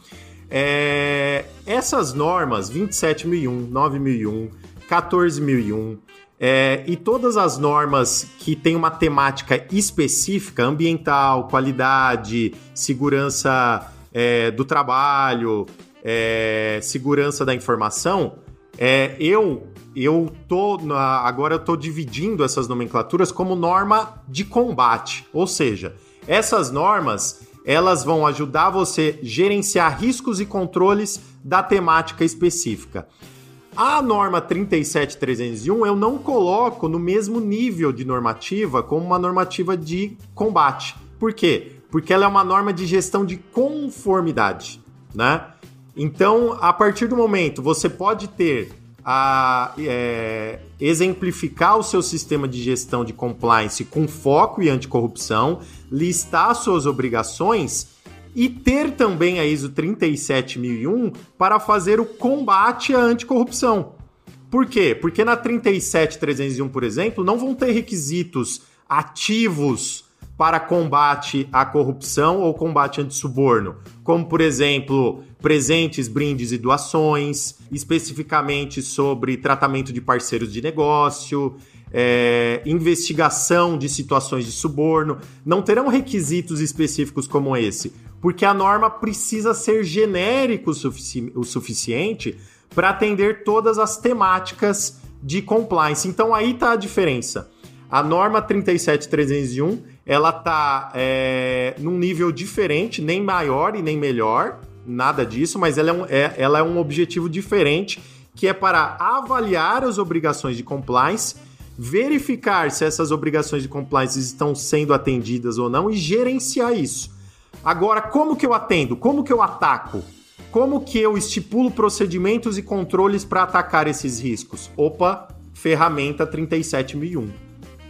É... Essas normas, 27001, 9001, 14001, é, e todas as normas que têm uma temática específica, ambiental, qualidade, segurança é, do trabalho, é, segurança da informação, é, eu eu tô na, agora eu tô dividindo essas nomenclaturas como norma de combate, ou seja, essas normas elas vão ajudar você gerenciar riscos e controles da temática específica. A norma 37301 eu não coloco no mesmo nível de normativa como uma normativa de combate. Por quê? Porque ela é uma norma de gestão de conformidade, né? Então, a partir do momento, você pode ter a é, exemplificar o seu sistema de gestão de compliance com foco e anticorrupção, listar suas obrigações e ter também a ISO 37001 para fazer o combate à anticorrupção. Por quê? Porque na 37301, por exemplo, não vão ter requisitos ativos para combate à corrupção ou combate anti-suborno, como, por exemplo, presentes, brindes e doações, especificamente sobre tratamento de parceiros de negócio, é, investigação de situações de suborno. Não terão requisitos específicos como esse, porque a norma precisa ser genérico o, sufici o suficiente para atender todas as temáticas de compliance. Então aí está a diferença. A norma 37301 ela tá é, num nível diferente, nem maior e nem melhor, nada disso, mas ela é, um, é, ela é um objetivo diferente, que é para avaliar as obrigações de compliance, verificar se essas obrigações de compliance estão sendo atendidas ou não e gerenciar isso. Agora, como que eu atendo? Como que eu ataco? Como que eu estipulo procedimentos e controles para atacar esses riscos? Opa, ferramenta 37001,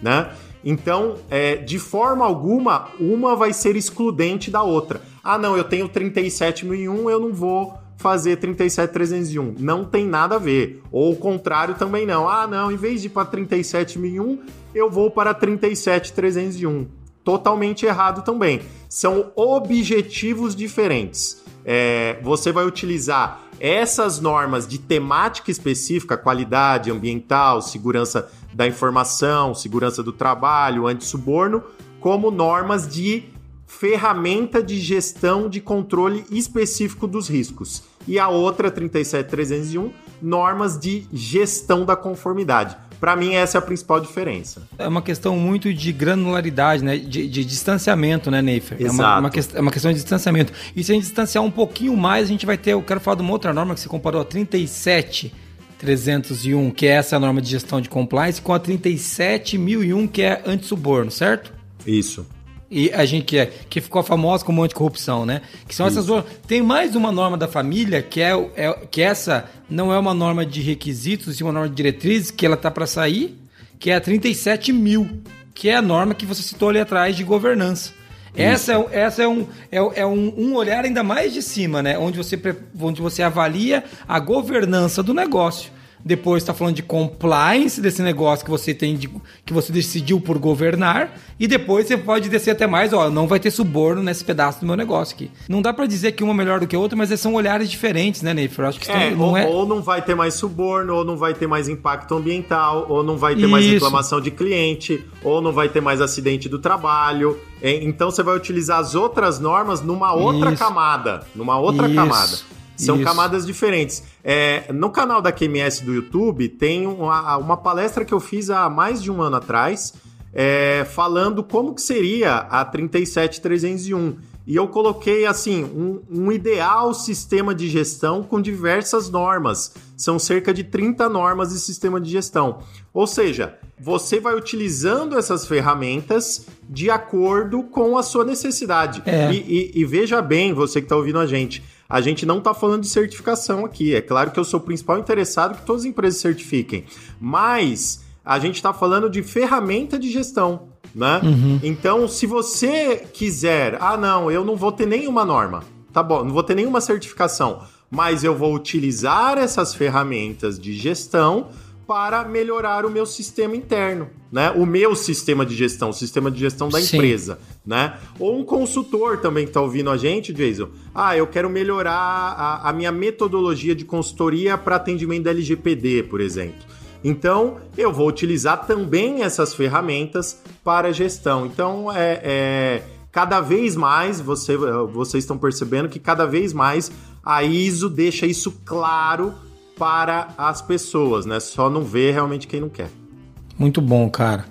né? Então, é, de forma alguma, uma vai ser excludente da outra. Ah, não, eu tenho 37.001, eu não vou fazer 37.301. Não tem nada a ver. Ou o contrário também não. Ah, não, em vez de ir para 37.001, eu vou para 37.301. Totalmente errado também. São objetivos diferentes. É, você vai utilizar essas normas de temática específica, qualidade ambiental, segurança da informação, segurança do trabalho, anti-suborno, como normas de ferramenta de gestão de controle específico dos riscos. E a outra, 37301, normas de gestão da conformidade. Para mim, essa é a principal diferença. É uma questão muito de granularidade, né? De, de distanciamento, né, Neifer? Exato. É uma, uma, é uma, questão de distanciamento. E se a gente distanciar um pouquinho mais, a gente vai ter. Eu quero falar de uma outra norma que você comparou, a 37 301, que é essa norma de gestão de compliance, com a 37001, que é anti-suborno, certo? Isso. E a gente que, é, que ficou famosa como anticorrupção, né? Que são essas normas. Tem mais uma norma da família, que é, é que essa não é uma norma de requisitos, sim uma norma de diretrizes, que ela tá para sair, que é a 37 mil, que é a norma que você citou ali atrás de governança. Essa, é, essa é, um, é, é um, um, olhar ainda mais de cima, né? Onde você, onde você avalia a governança do negócio. Depois está falando de compliance desse negócio que você tem, de, que você decidiu por governar. E depois você pode descer até mais, ó, não vai ter suborno nesse pedaço do meu negócio aqui. Não dá para dizer que uma é melhor do que a outra, mas são olhares diferentes, né, Neifer? Acho que é, não ou, é... ou não vai ter mais suborno, ou não vai ter mais impacto ambiental, ou não vai ter Isso. mais reclamação de cliente, ou não vai ter mais acidente do trabalho. Então você vai utilizar as outras normas numa outra Isso. camada. Numa outra Isso. camada. São Isso. camadas diferentes. É, no canal da QMS do YouTube tem uma, uma, palestra que eu fiz há mais de um ano atrás, é, falando como que seria a 37301. e eu coloquei assim um, um, ideal sistema de gestão com diversas normas. São cerca de 30 normas de sistema de gestão. Ou seja, você vai utilizando essas ferramentas de acordo com a sua necessidade. É. E, e, e, veja bem, você que está ouvindo a gente, a gente não está falando de certificação aqui. É claro que eu sou o principal interessado que todas as empresas certifiquem, mas a gente está falando de ferramenta de gestão né? Uhum. Então, se você quiser, ah, não, eu não vou ter nenhuma norma, tá bom, não vou ter nenhuma certificação, mas eu vou utilizar essas ferramentas de gestão para melhorar o meu sistema interno, né? O meu sistema de gestão, o sistema de gestão da Sim. empresa, né? Ou um consultor também que está ouvindo a gente, Jason. Ah, eu quero melhorar a, a minha metodologia de consultoria para atendimento da LGPD, por exemplo. Então, eu vou utilizar também essas ferramentas para gestão. Então, é, é cada vez mais você, vocês estão percebendo que cada vez mais a ISO deixa isso claro para as pessoas, né? Só não vê realmente quem não quer. Muito bom, cara.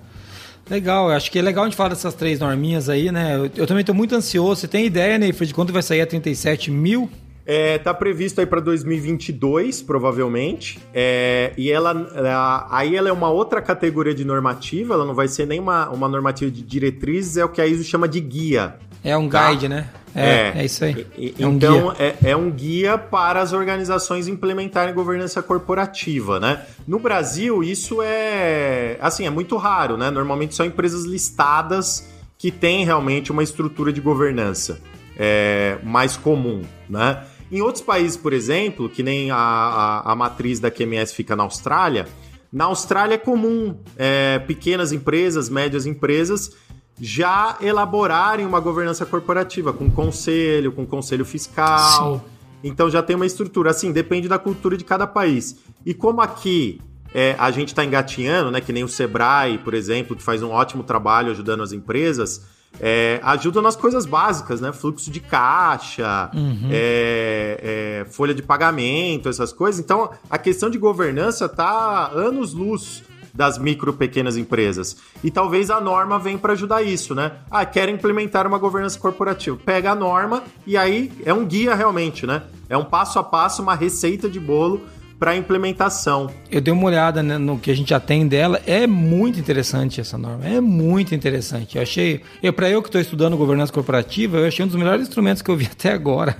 Legal, acho que é legal a gente falar dessas três norminhas aí, né? Eu, eu também estou muito ansioso. Você tem ideia, Neifra, de quando vai sair a 37 mil? É, tá previsto aí para 2022, provavelmente. É, e ela, aí ela é uma outra categoria de normativa, ela não vai ser nem uma, uma normativa de diretrizes, é o que a ISO chama de guia. É um tá? guide, né? É, é, é isso aí. É um então, é, é, um guia para as organizações implementarem governança corporativa, né? No Brasil, isso é, assim, é muito raro, né? Normalmente são empresas listadas que têm realmente uma estrutura de governança é, mais comum, né? Em outros países, por exemplo, que nem a, a, a matriz da QMS fica na Austrália, na Austrália é comum é, pequenas empresas, médias empresas já elaborarem uma governança corporativa com conselho, com conselho fiscal. Sim. Então já tem uma estrutura. Assim, depende da cultura de cada país. E como aqui é, a gente está engatinhando, né, que nem o Sebrae, por exemplo, que faz um ótimo trabalho ajudando as empresas é, ajuda nas coisas básicas, né? Fluxo de caixa, uhum. é, é, folha de pagamento, essas coisas. Então, a questão de governança tá anos luz das micro pequenas empresas. E talvez a norma venha para ajudar isso, né? Ah, quer implementar uma governança corporativa. Pega a norma e aí é um guia realmente, né? É um passo a passo, uma receita de bolo para implementação. Eu dei uma olhada né, no que a gente já tem dela, é muito interessante essa norma, é muito interessante. Eu achei, eu para eu que estou estudando governança corporativa, eu achei um dos melhores instrumentos que eu vi até agora,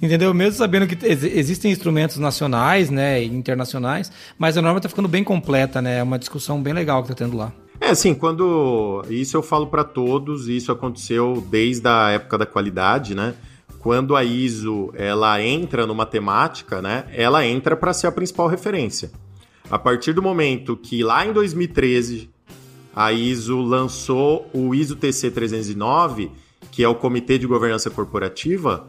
entendeu? Mesmo sabendo que ex existem instrumentos nacionais, né, e internacionais, mas a norma está ficando bem completa, né? É uma discussão bem legal que está tendo lá. É assim, quando isso eu falo para todos, isso aconteceu desde a época da qualidade, né? Quando a ISO ela entra numa temática, né, ela entra para ser a principal referência. A partir do momento que lá em 2013 a ISO lançou o ISO TC 309, que é o Comitê de Governança Corporativa,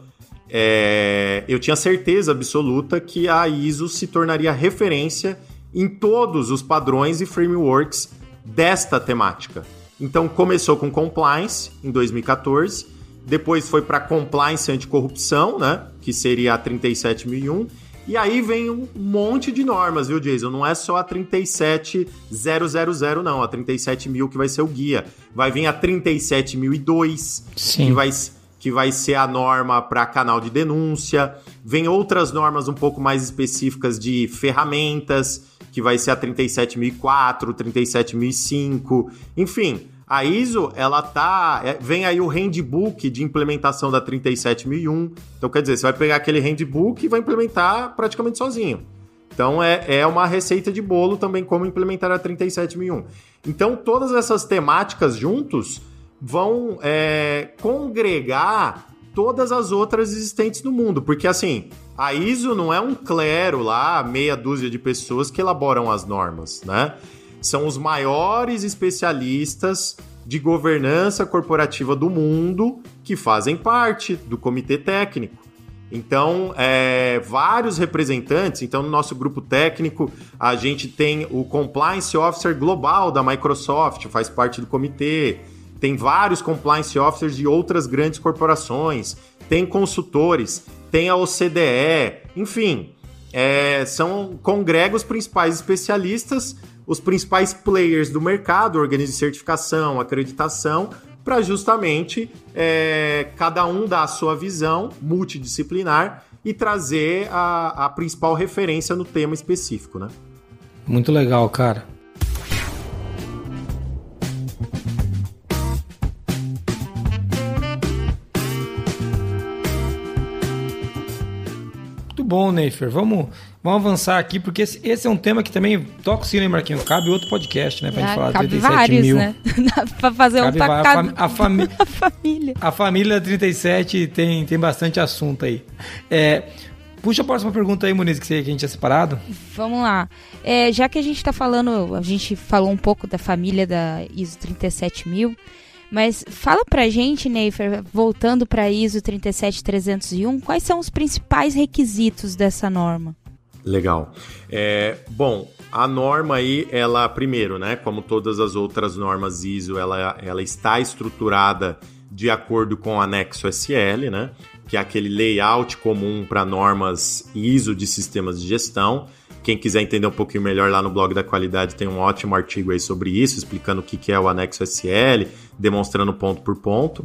é, eu tinha certeza absoluta que a ISO se tornaria referência em todos os padrões e frameworks desta temática. Então começou com compliance em 2014 depois foi para compliance anticorrupção, né? Que seria a 37001. E aí vem um monte de normas, viu, Jason? Não é só a 37000, não. A 37000 que vai ser o guia. Vai vir a 37002, Sim. que vai, que vai ser a norma para canal de denúncia. Vem outras normas um pouco mais específicas de ferramentas, que vai ser a 37004, 37005. Enfim, a ISO, ela tá. É, vem aí o handbook de implementação da 37001. Então, quer dizer, você vai pegar aquele handbook e vai implementar praticamente sozinho. Então, é, é uma receita de bolo também como implementar a 37001. Então, todas essas temáticas juntos vão é, congregar todas as outras existentes no mundo. Porque, assim, a ISO não é um clero lá, meia dúzia de pessoas que elaboram as normas, né? São os maiores especialistas de governança corporativa do mundo que fazem parte do comitê técnico. Então, é, vários representantes. Então, no nosso grupo técnico, a gente tem o Compliance Officer Global da Microsoft, faz parte do comitê. Tem vários Compliance Officers de outras grandes corporações. Tem consultores, tem a OCDE, enfim. É, são congrega os principais especialistas os principais players do mercado, organismos de certificação, acreditação, para justamente é, cada um dar a sua visão multidisciplinar e trazer a, a principal referência no tema específico, né? Muito legal, cara. Bom, Neifer. Vamos, vamos avançar aqui, porque esse, esse, é um tema que também toca o sino, hein, Marquinhos? Cabe outro podcast, né? Pra ah, gente falar cabe 37 vários, mil. né? pra fazer cabe um pra cada... a, fami a família. A família 37 tem, tem bastante assunto aí. É, Puxa a próxima pergunta aí, Muniz, que a gente tinha separado. Vamos lá. É, já que a gente está falando, a gente falou um pouco da família da ISO 37000, mas fala pra gente, Neifer, voltando para ISO 37301, quais são os principais requisitos dessa norma? Legal. É, bom, a norma aí, ela, primeiro, né, como todas as outras normas ISO, ela, ela está estruturada de acordo com o anexo SL, né? que é aquele layout comum para normas ISO de sistemas de gestão. Quem quiser entender um pouquinho melhor lá no blog da qualidade tem um ótimo artigo aí sobre isso, explicando o que é o anexo SL, demonstrando ponto por ponto.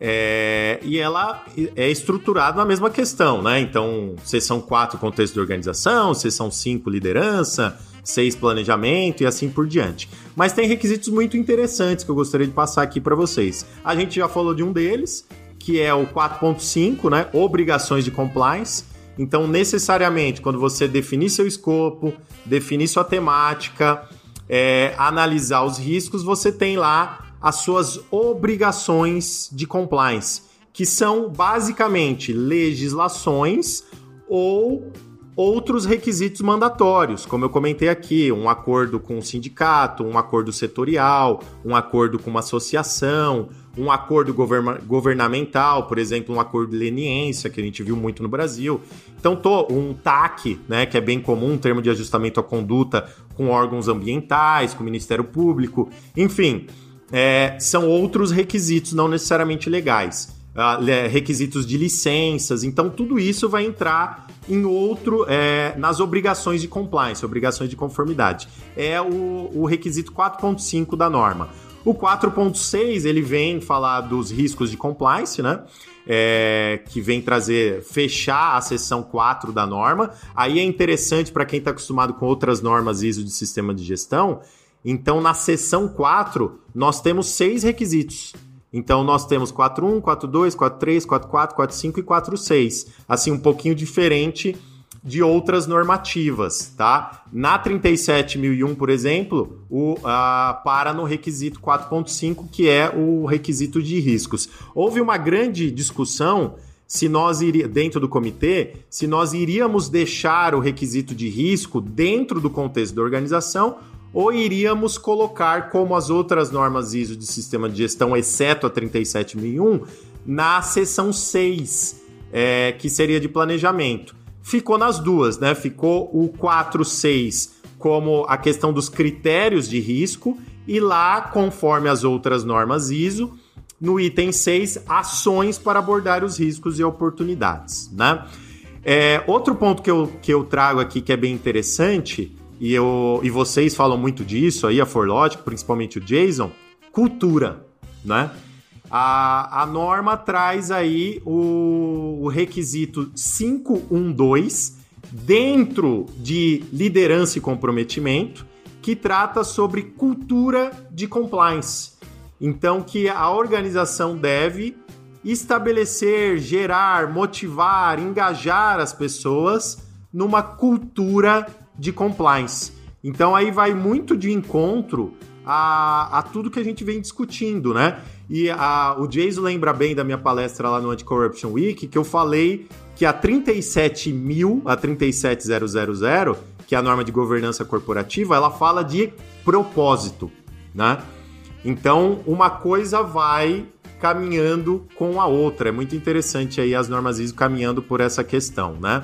É, e ela é estruturada na mesma questão, né? Então, são 4 contexto de organização, são 5 liderança, 6 planejamento e assim por diante. Mas tem requisitos muito interessantes que eu gostaria de passar aqui para vocês. A gente já falou de um deles, que é o 4.5, né? Obrigações de compliance. Então, necessariamente, quando você definir seu escopo, definir sua temática, é, analisar os riscos, você tem lá as suas obrigações de compliance, que são basicamente legislações ou outros requisitos mandatórios, como eu comentei aqui, um acordo com um sindicato, um acordo setorial, um acordo com uma associação, um acordo governamental, por exemplo, um acordo de leniência, que a gente viu muito no Brasil. Então, tô, um TAC, né, que é bem comum, um termo de ajustamento à conduta com órgãos ambientais, com o Ministério Público, enfim, é, são outros requisitos, não necessariamente legais. Uh, requisitos de licenças, então tudo isso vai entrar em outro, é, nas obrigações de compliance, obrigações de conformidade. É o, o requisito 4.5 da norma. O 4.6 ele vem falar dos riscos de compliance, né? É, que vem trazer, fechar a seção 4 da norma. Aí é interessante para quem está acostumado com outras normas ISO de sistema de gestão. Então, na seção 4, nós temos seis requisitos. Então, nós temos 4.1, 4.2, 4.3, 4.4, 4.5 e 4.6. Assim, um pouquinho diferente de outras normativas, tá? Na 37.001, por exemplo, o, uh, para no requisito 4.5, que é o requisito de riscos. Houve uma grande discussão se nós iríamos, dentro do comitê, se nós iríamos deixar o requisito de risco dentro do contexto da organização ou iríamos colocar como as outras normas ISO de sistema de gestão, exceto a 37001, na seção 6, é, que seria de planejamento ficou nas duas, né? Ficou o 4.6 como a questão dos critérios de risco e lá, conforme as outras normas ISO, no item 6, ações para abordar os riscos e oportunidades, né? É, outro ponto que eu, que eu trago aqui que é bem interessante, e, eu, e vocês falam muito disso aí, a Forlogic, principalmente o Jason, cultura, né? A, a norma traz aí o, o requisito 512 dentro de liderança e comprometimento, que trata sobre cultura de compliance. Então, que a organização deve estabelecer, gerar, motivar, engajar as pessoas numa cultura de compliance. Então, aí vai muito de encontro a, a tudo que a gente vem discutindo, né? E a, o Jason lembra bem da minha palestra lá no Anti-Corruption Week, que eu falei que a 37.000, a 37000, que é a norma de governança corporativa, ela fala de propósito, né? Então, uma coisa vai caminhando com a outra. É muito interessante aí as normas ISO caminhando por essa questão, né?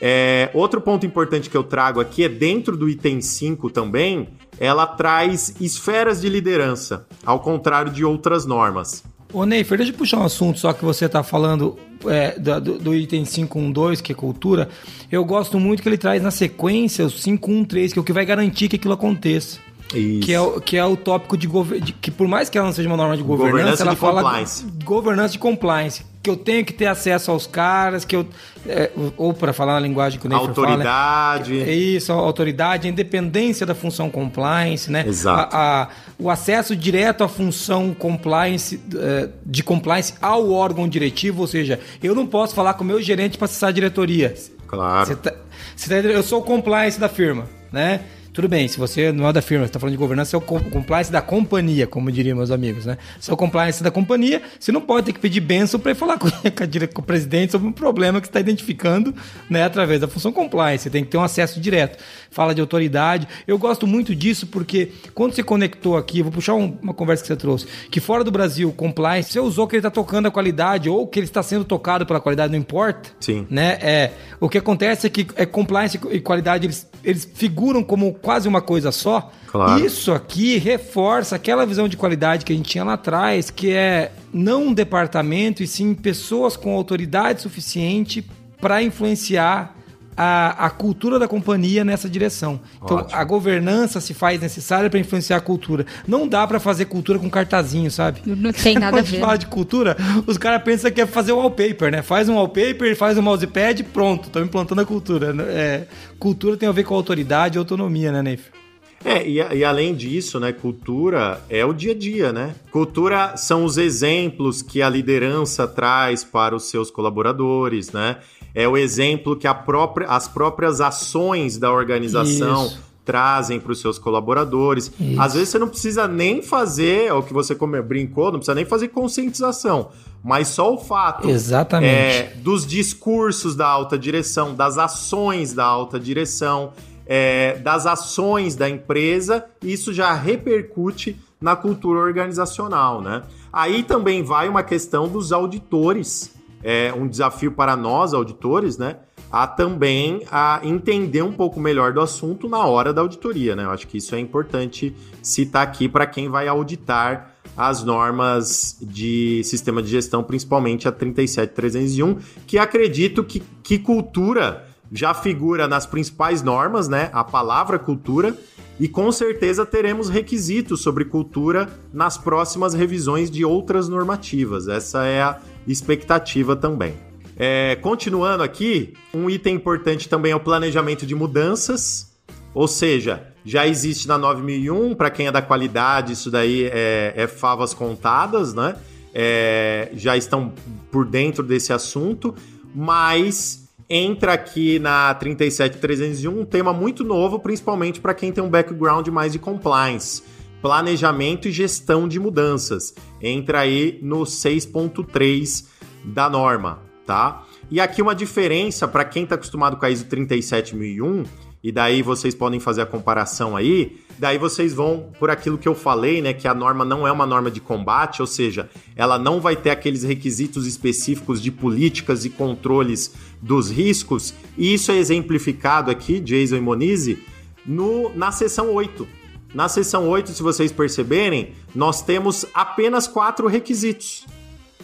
É, outro ponto importante que eu trago aqui é dentro do item 5 também, ela traz esferas de liderança, ao contrário de outras normas. Ô Neifer, deixa eu puxar um assunto só que você está falando é, do, do, item 512, que é cultura. Eu gosto muito que ele traz na sequência o 513, que é o que vai garantir que aquilo aconteça. Que é, o, que é o tópico de, de, que por mais que ela não seja uma norma de governança, governança ela fala compliance. governança de compliance, que eu tenho que ter acesso aos caras, que eu é, ou para falar na linguagem que o Neyfer autoridade. Fala, é isso, a autoridade, a independência da função compliance, né? Exato. A, a, o acesso direto à função compliance é, de compliance ao órgão diretivo, ou seja, eu não posso falar com o meu gerente para acessar a diretoria. Claro. Tá, tá, eu sou o compliance da firma, né? Tudo bem, se você não é da firma, você está falando de governança, é o compliance da companhia, como diriam meus amigos, né? Se é o compliance da companhia, você não pode ter que pedir benção para ir falar com, com o presidente sobre um problema que você está identificando né, através da função compliance. Você tem que ter um acesso direto. Fala de autoridade. Eu gosto muito disso porque quando você conectou aqui, vou puxar um, uma conversa que você trouxe, que fora do Brasil, compliance, você usou que ele está tocando a qualidade ou que ele está sendo tocado pela qualidade, não importa. Sim. Né? É, o que acontece é que é compliance e qualidade, eles, eles figuram como quase uma coisa só. Claro. Isso aqui reforça aquela visão de qualidade que a gente tinha lá atrás, que é não um departamento, e sim pessoas com autoridade suficiente para influenciar a, a cultura da companhia nessa direção. Então, Ótimo. a governança se faz necessária para influenciar a cultura. Não dá para fazer cultura com cartazinho, sabe? Não tem nada a ver. Quando fala de cultura, os caras pensam que é fazer wallpaper, né? Faz um wallpaper, faz um mousepad, pronto, estão implantando a cultura. É, cultura tem a ver com autoridade e autonomia, né, Neif? É, e, e, além disso, né, cultura é o dia a dia, né? Cultura são os exemplos que a liderança traz para os seus colaboradores, né? é o exemplo que própria, as próprias ações da organização Isso. trazem para os seus colaboradores. Isso. Às vezes você não precisa nem fazer, é o que você brincou, não precisa nem fazer conscientização, mas só o fato Exatamente. É, dos discursos da alta direção, das ações da alta direção, é, das ações da empresa, isso já repercute na cultura organizacional, né? Aí também vai uma questão dos auditores é, um desafio para nós, auditores, né? A também a entender um pouco melhor do assunto na hora da auditoria, né? Eu acho que isso é importante citar aqui para quem vai auditar as normas de sistema de gestão, principalmente a 37301, que acredito que, que cultura já figura nas principais normas, né? A palavra cultura, e com certeza teremos requisitos sobre cultura nas próximas revisões de outras normativas. Essa é a expectativa também. É, continuando aqui, um item importante também é o planejamento de mudanças, ou seja, já existe na 9001, para quem é da qualidade, isso daí é, é favas contadas, né? É, já estão por dentro desse assunto, mas entra aqui na 37301 um tema muito novo, principalmente para quem tem um background mais de compliance planejamento e gestão de mudanças. Entra aí no 6.3 da norma, tá? E aqui uma diferença para quem está acostumado com a ISO 37001, e daí vocês podem fazer a comparação aí, daí vocês vão por aquilo que eu falei, né, que a norma não é uma norma de combate, ou seja, ela não vai ter aqueles requisitos específicos de políticas e controles dos riscos, e isso é exemplificado aqui, Jason e Monize, no, na seção 8, na seção 8, se vocês perceberem, nós temos apenas quatro requisitos.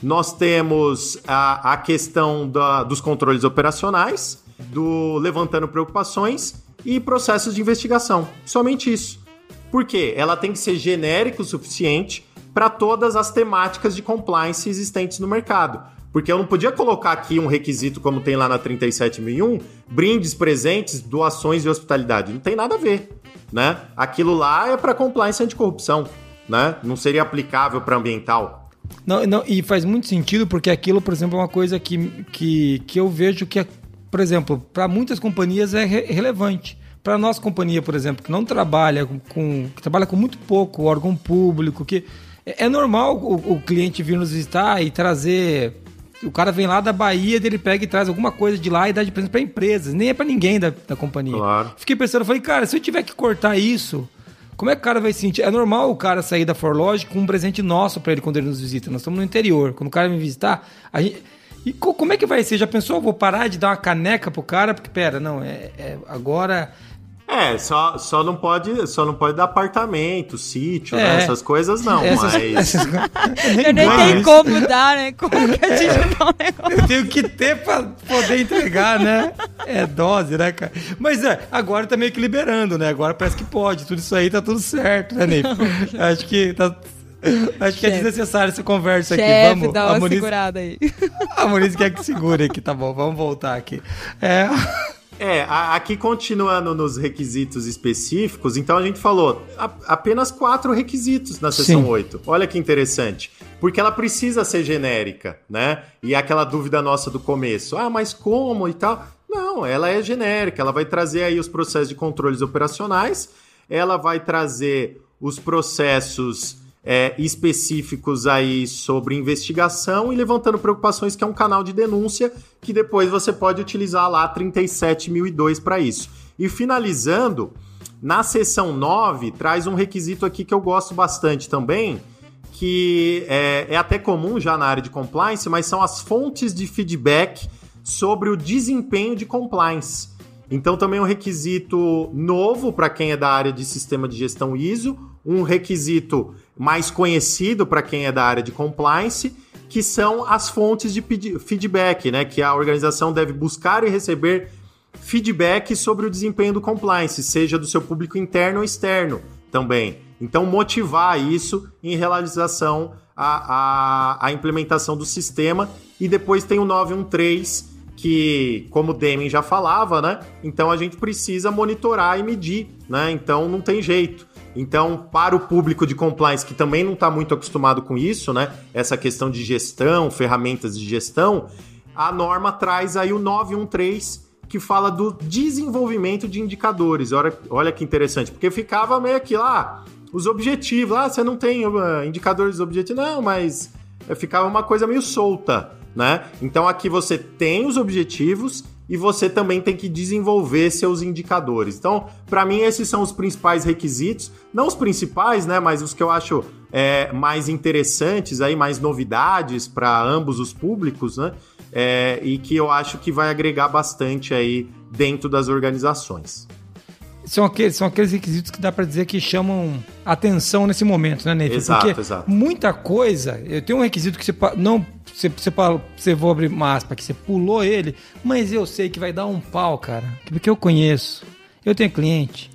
Nós temos a, a questão da, dos controles operacionais, do levantando preocupações e processos de investigação. Somente isso. Por quê? Ela tem que ser genérica o suficiente para todas as temáticas de compliance existentes no mercado. Porque eu não podia colocar aqui um requisito como tem lá na 37001, brindes, presentes, doações e hospitalidade. Não tem nada a ver né? Aquilo lá é para compliance anticorrupção, né? Não seria aplicável para ambiental. Não, não, e faz muito sentido porque aquilo, por exemplo, é uma coisa que, que, que eu vejo que, é, por exemplo, para muitas companhias é re relevante. Para a nossa companhia, por exemplo, que não trabalha com, que trabalha com muito pouco órgão público, que é, é normal o, o cliente vir nos visitar e trazer o cara vem lá da Bahia, ele pega e traz alguma coisa de lá e dá de presente para empresas, nem é para ninguém da, da companhia. Claro. Fiquei pensando, falei, cara, se eu tiver que cortar isso, como é que o cara vai se sentir? É normal o cara sair da Forlogic com um presente nosso para ele quando ele nos visita. Nós estamos no interior. Quando o cara me visitar, a gente... E como é que vai ser? Já pensou? Vou parar de dar uma caneca pro cara? Porque, pera, não, é, é agora É, só, só, não pode, só não pode dar apartamento, sítio, né? é. né? essas coisas não, essas, mas... Essas... Eu nem tenho como dar, né? Como que a gente dá um negócio? Eu tenho que ter pra poder entregar, né? É dose, né, cara? Mas é, agora tá meio que liberando, né? Agora parece que pode, tudo isso aí tá tudo certo, né, Ney? Acho que tá... Acho que é desnecessário essa conversa Chefe, aqui. Vamos, dá uma a Muniz... segurada aí. A Muniz quer que segure aqui, tá bom. Vamos voltar aqui. É... É, aqui continuando nos requisitos específicos, então a gente falou apenas quatro requisitos na seção Sim. 8. Olha que interessante. Porque ela precisa ser genérica, né? E aquela dúvida nossa do começo, ah, mas como e tal? Não, ela é genérica, ela vai trazer aí os processos de controles operacionais, ela vai trazer os processos é, específicos aí sobre investigação e levantando preocupações, que é um canal de denúncia que depois você pode utilizar lá 37002 para isso. E finalizando, na seção 9, traz um requisito aqui que eu gosto bastante também, que é, é até comum já na área de compliance, mas são as fontes de feedback sobre o desempenho de compliance. Então, também é um requisito novo para quem é da área de sistema de gestão ISO, um requisito mais conhecido para quem é da área de compliance, que são as fontes de feedback, né? Que a organização deve buscar e receber feedback sobre o desempenho do compliance, seja do seu público interno ou externo também. Então, motivar isso em realização à, implementação do sistema. E depois tem o 913, que, como o Deming já falava, né? Então a gente precisa monitorar e medir, né? Então não tem jeito. Então, para o público de compliance que também não está muito acostumado com isso, né? Essa questão de gestão, ferramentas de gestão, a norma traz aí o 913 que fala do desenvolvimento de indicadores. Olha, olha que interessante, porque ficava meio aqui lá, os objetivos. Ah, você não tem uh, indicadores objetivos. Não, mas eh, ficava uma coisa meio solta, né? Então aqui você tem os objetivos e você também tem que desenvolver seus indicadores. Então, para mim, esses são os principais requisitos. Não os principais, né? Mas os que eu acho é, mais interessantes, aí, mais novidades para ambos os públicos, né? É, e que eu acho que vai agregar bastante aí dentro das organizações são aqueles, são aqueles requisitos que dá para dizer que chamam atenção nesse momento, né, Ney? Exato, Porque exato. muita coisa, eu tenho um requisito que você não você, você, você vou abrir uma aspa que você pulou ele, mas eu sei que vai dar um pau, cara, porque eu conheço, eu tenho cliente,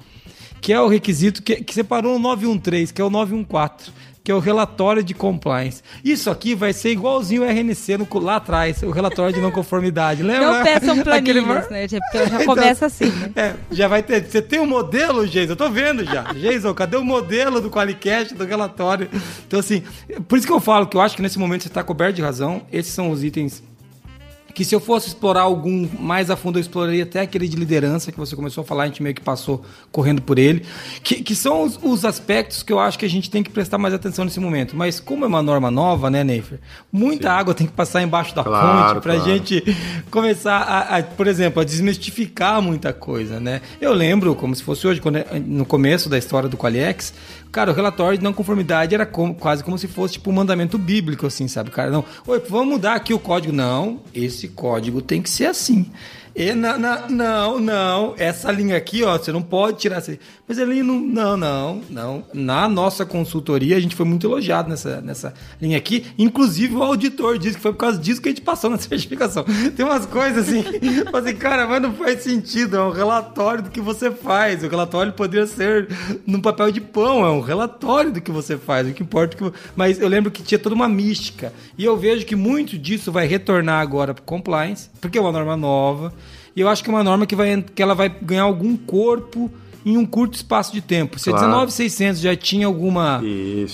que é o requisito que, que você parou no 913, que é o 914 que é o relatório de compliance. Isso aqui vai ser igualzinho o RNC no, lá atrás, o relatório de não conformidade. Lembra? Não peçam planilhas, né? Já, já então, começa assim, né? É, já vai ter. Você tem um modelo, Geis? Eu tô vendo já. Geison, cadê o modelo do Qualicast, do relatório? Então, assim, por isso que eu falo que eu acho que nesse momento você está coberto de razão. Esses são os itens que se eu fosse explorar algum mais a fundo, eu exploraria até aquele de liderança que você começou a falar, a gente meio que passou correndo por ele, que, que são os, os aspectos que eu acho que a gente tem que prestar mais atenção nesse momento. Mas como é uma norma nova, né, Neifer? Muita Sim. água tem que passar embaixo da claro, ponte para a claro. gente começar, a, a, por exemplo, a desmistificar muita coisa, né? Eu lembro, como se fosse hoje, quando, no começo da história do Qualiex, Cara, o relatório de não conformidade era como, quase como se fosse tipo um mandamento bíblico, assim, sabe? Cara, não, oi, vamos mudar aqui o código. Não, esse código tem que ser assim. E na, na, não, não, essa linha aqui, ó, você não pode tirar essa. Mas ele não, não, não, não. Na nossa consultoria, a gente foi muito elogiado nessa, nessa linha aqui. Inclusive, o auditor disse que foi por causa disso que a gente passou na certificação. Tem umas coisas assim, assim, cara, mas não faz sentido. É um relatório do que você faz. O relatório poderia ser no papel de pão, é um relatório do que você faz. O que importa é que. Mas eu lembro que tinha toda uma mística. E eu vejo que muito disso vai retornar agora para compliance, porque é uma norma nova e eu acho que é uma norma que, vai, que ela vai ganhar algum corpo em um curto espaço de tempo. Se claro. a 19600 já tinha alguma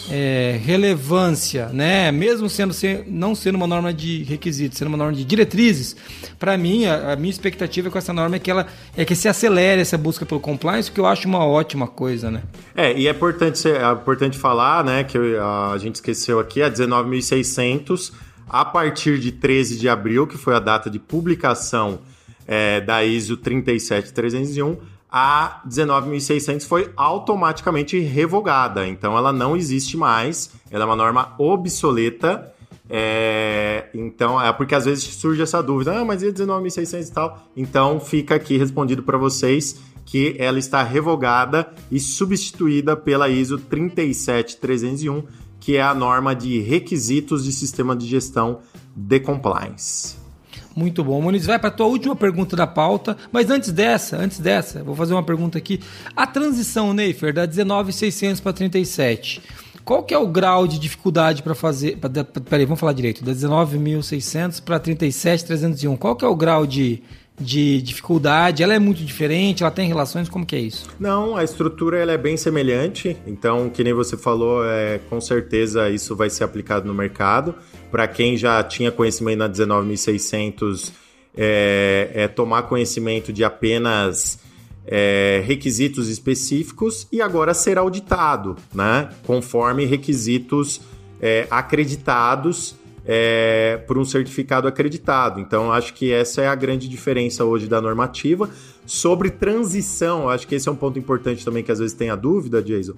é, relevância, né? mesmo sendo não sendo uma norma de requisitos, sendo uma norma de diretrizes, para mim, a, a, minha expectativa com essa norma é que ela é que se acelere essa busca pelo compliance, que eu acho uma ótima coisa. Né? É, e é importante, é importante falar né, que a gente esqueceu aqui, a 19600, a partir de 13 de abril, que foi a data de publicação é, da ISO 37301, a 19.600 foi automaticamente revogada. Então ela não existe mais, ela é uma norma obsoleta É, então, é porque às vezes surge essa dúvida, ah, mas e 19.600 e tal? Então, fica aqui respondido para vocês que ela está revogada e substituída pela ISO 37301, que é a norma de requisitos de sistema de gestão de compliance. Muito bom. Muniz, vai para a tua última pergunta da pauta. Mas antes dessa, antes dessa, vou fazer uma pergunta aqui. A transição, Neifer, da 19.600 para 37. Qual que é o grau de dificuldade para fazer... Peraí, vamos falar direito. Da 19.600 para 37.301. Qual que é o grau de de dificuldade? Ela é muito diferente? Ela tem relações? Como que é isso? Não, a estrutura ela é bem semelhante. Então, que nem você falou, é, com certeza isso vai ser aplicado no mercado. Para quem já tinha conhecimento na 19.600, é, é tomar conhecimento de apenas é, requisitos específicos e agora ser auditado, né? Conforme requisitos é, acreditados é, por um certificado acreditado. Então, acho que essa é a grande diferença hoje da normativa. Sobre transição, acho que esse é um ponto importante também que às vezes tem a dúvida, Jason.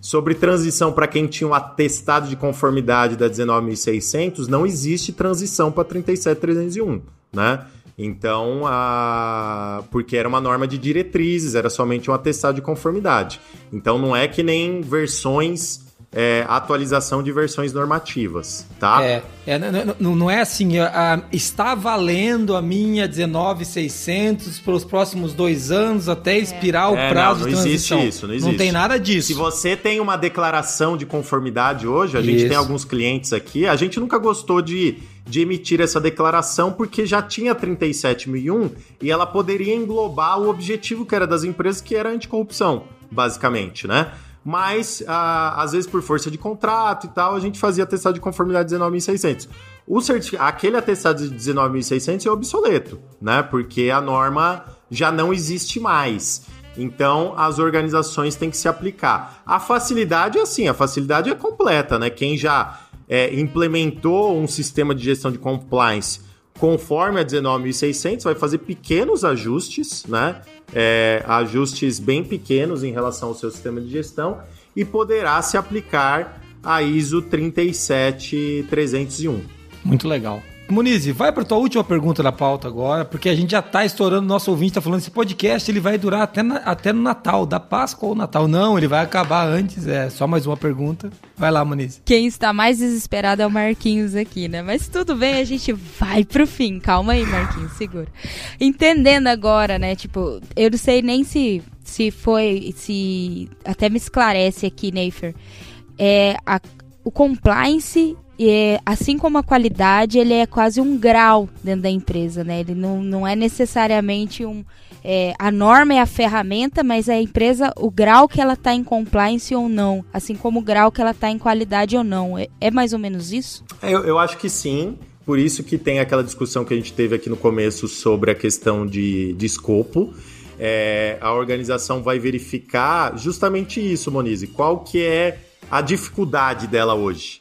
Sobre transição para quem tinha um atestado de conformidade da 19.600, não existe transição para 37.301, né? Então, a... porque era uma norma de diretrizes, era somente um atestado de conformidade. Então, não é que nem versões é, atualização de versões normativas, tá? É, é não, não, é assim, a, está valendo a minha 19600 para os próximos dois anos até expirar o é, prazo não, não de transição. Existe isso, não existe. Não tem nada disso. Se você tem uma declaração de conformidade hoje, a isso. gente tem alguns clientes aqui, a gente nunca gostou de, de emitir essa declaração porque já tinha 37001 e ela poderia englobar o objetivo que era das empresas, que era anticorrupção, basicamente, né? Mas ah, às vezes por força de contrato e tal, a gente fazia atestado de conformidade 19.600. O certific... Aquele atestado de 19.600 é obsoleto, né? Porque a norma já não existe mais. Então, as organizações têm que se aplicar. A facilidade é assim, a facilidade é completa, né? Quem já é, implementou um sistema de gestão de compliance conforme a 19.600, vai fazer pequenos ajustes, né? É, ajustes bem pequenos em relação ao seu sistema de gestão e poderá se aplicar a ISO 37301. Muito legal. Muniz, vai para tua última pergunta da pauta agora, porque a gente já está estourando, nosso ouvinte está falando, esse podcast ele vai durar até, na, até no Natal, da Páscoa ou Natal. Não, ele vai acabar antes, é só mais uma pergunta. Vai lá, Muniz. Quem está mais desesperado é o Marquinhos aqui, né? Mas tudo bem, a gente vai pro fim. Calma aí, Marquinhos, segura. Entendendo agora, né, tipo, eu não sei nem se, se foi, se até me esclarece aqui, Neifer, é, a, o compliance e assim como a qualidade, ele é quase um grau dentro da empresa, né? Ele não, não é necessariamente um. É, a norma é a ferramenta, mas a empresa, o grau que ela está em compliance ou não, assim como o grau que ela está em qualidade ou não. É, é mais ou menos isso? É, eu, eu acho que sim. Por isso que tem aquela discussão que a gente teve aqui no começo sobre a questão de, de escopo. É, a organização vai verificar justamente isso, Monize. Qual que é a dificuldade dela hoje?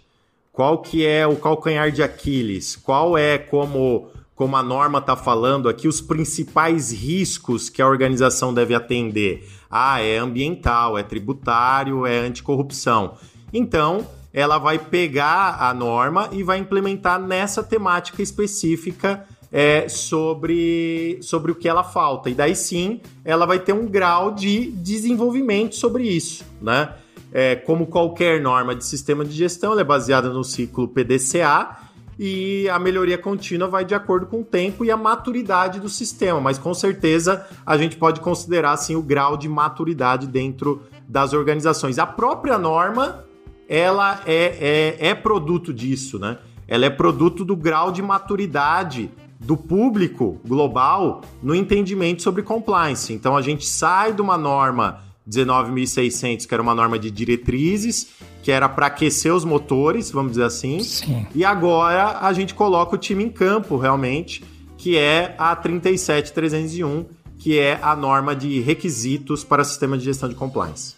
Qual que é o calcanhar de Aquiles, qual é como como a norma está falando aqui, os principais riscos que a organização deve atender. Ah, é ambiental, é tributário, é anticorrupção. Então, ela vai pegar a norma e vai implementar nessa temática específica é, sobre, sobre o que ela falta. E daí sim, ela vai ter um grau de desenvolvimento sobre isso, né? É, como qualquer norma de sistema de gestão, ela é baseada no ciclo PDCA e a melhoria contínua vai de acordo com o tempo e a maturidade do sistema, mas com certeza a gente pode considerar assim o grau de maturidade dentro das organizações. A própria norma, ela é, é, é produto disso, né? Ela é produto do grau de maturidade do público global no entendimento sobre compliance. Então a gente sai de uma norma 19.600, que era uma norma de diretrizes, que era para aquecer os motores, vamos dizer assim. Sim. E agora a gente coloca o time em campo, realmente, que é a 37301, que é a norma de requisitos para sistema de gestão de compliance.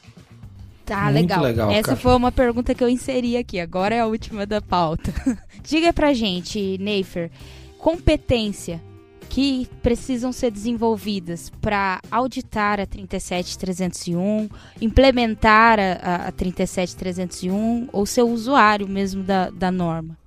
Tá, Muito legal. legal Essa cara. foi uma pergunta que eu inseri aqui, agora é a última da pauta. Diga pra gente, Neifer, competência que precisam ser desenvolvidas para auditar a 37301, implementar a, a 37301 ou ser usuário mesmo da, da norma?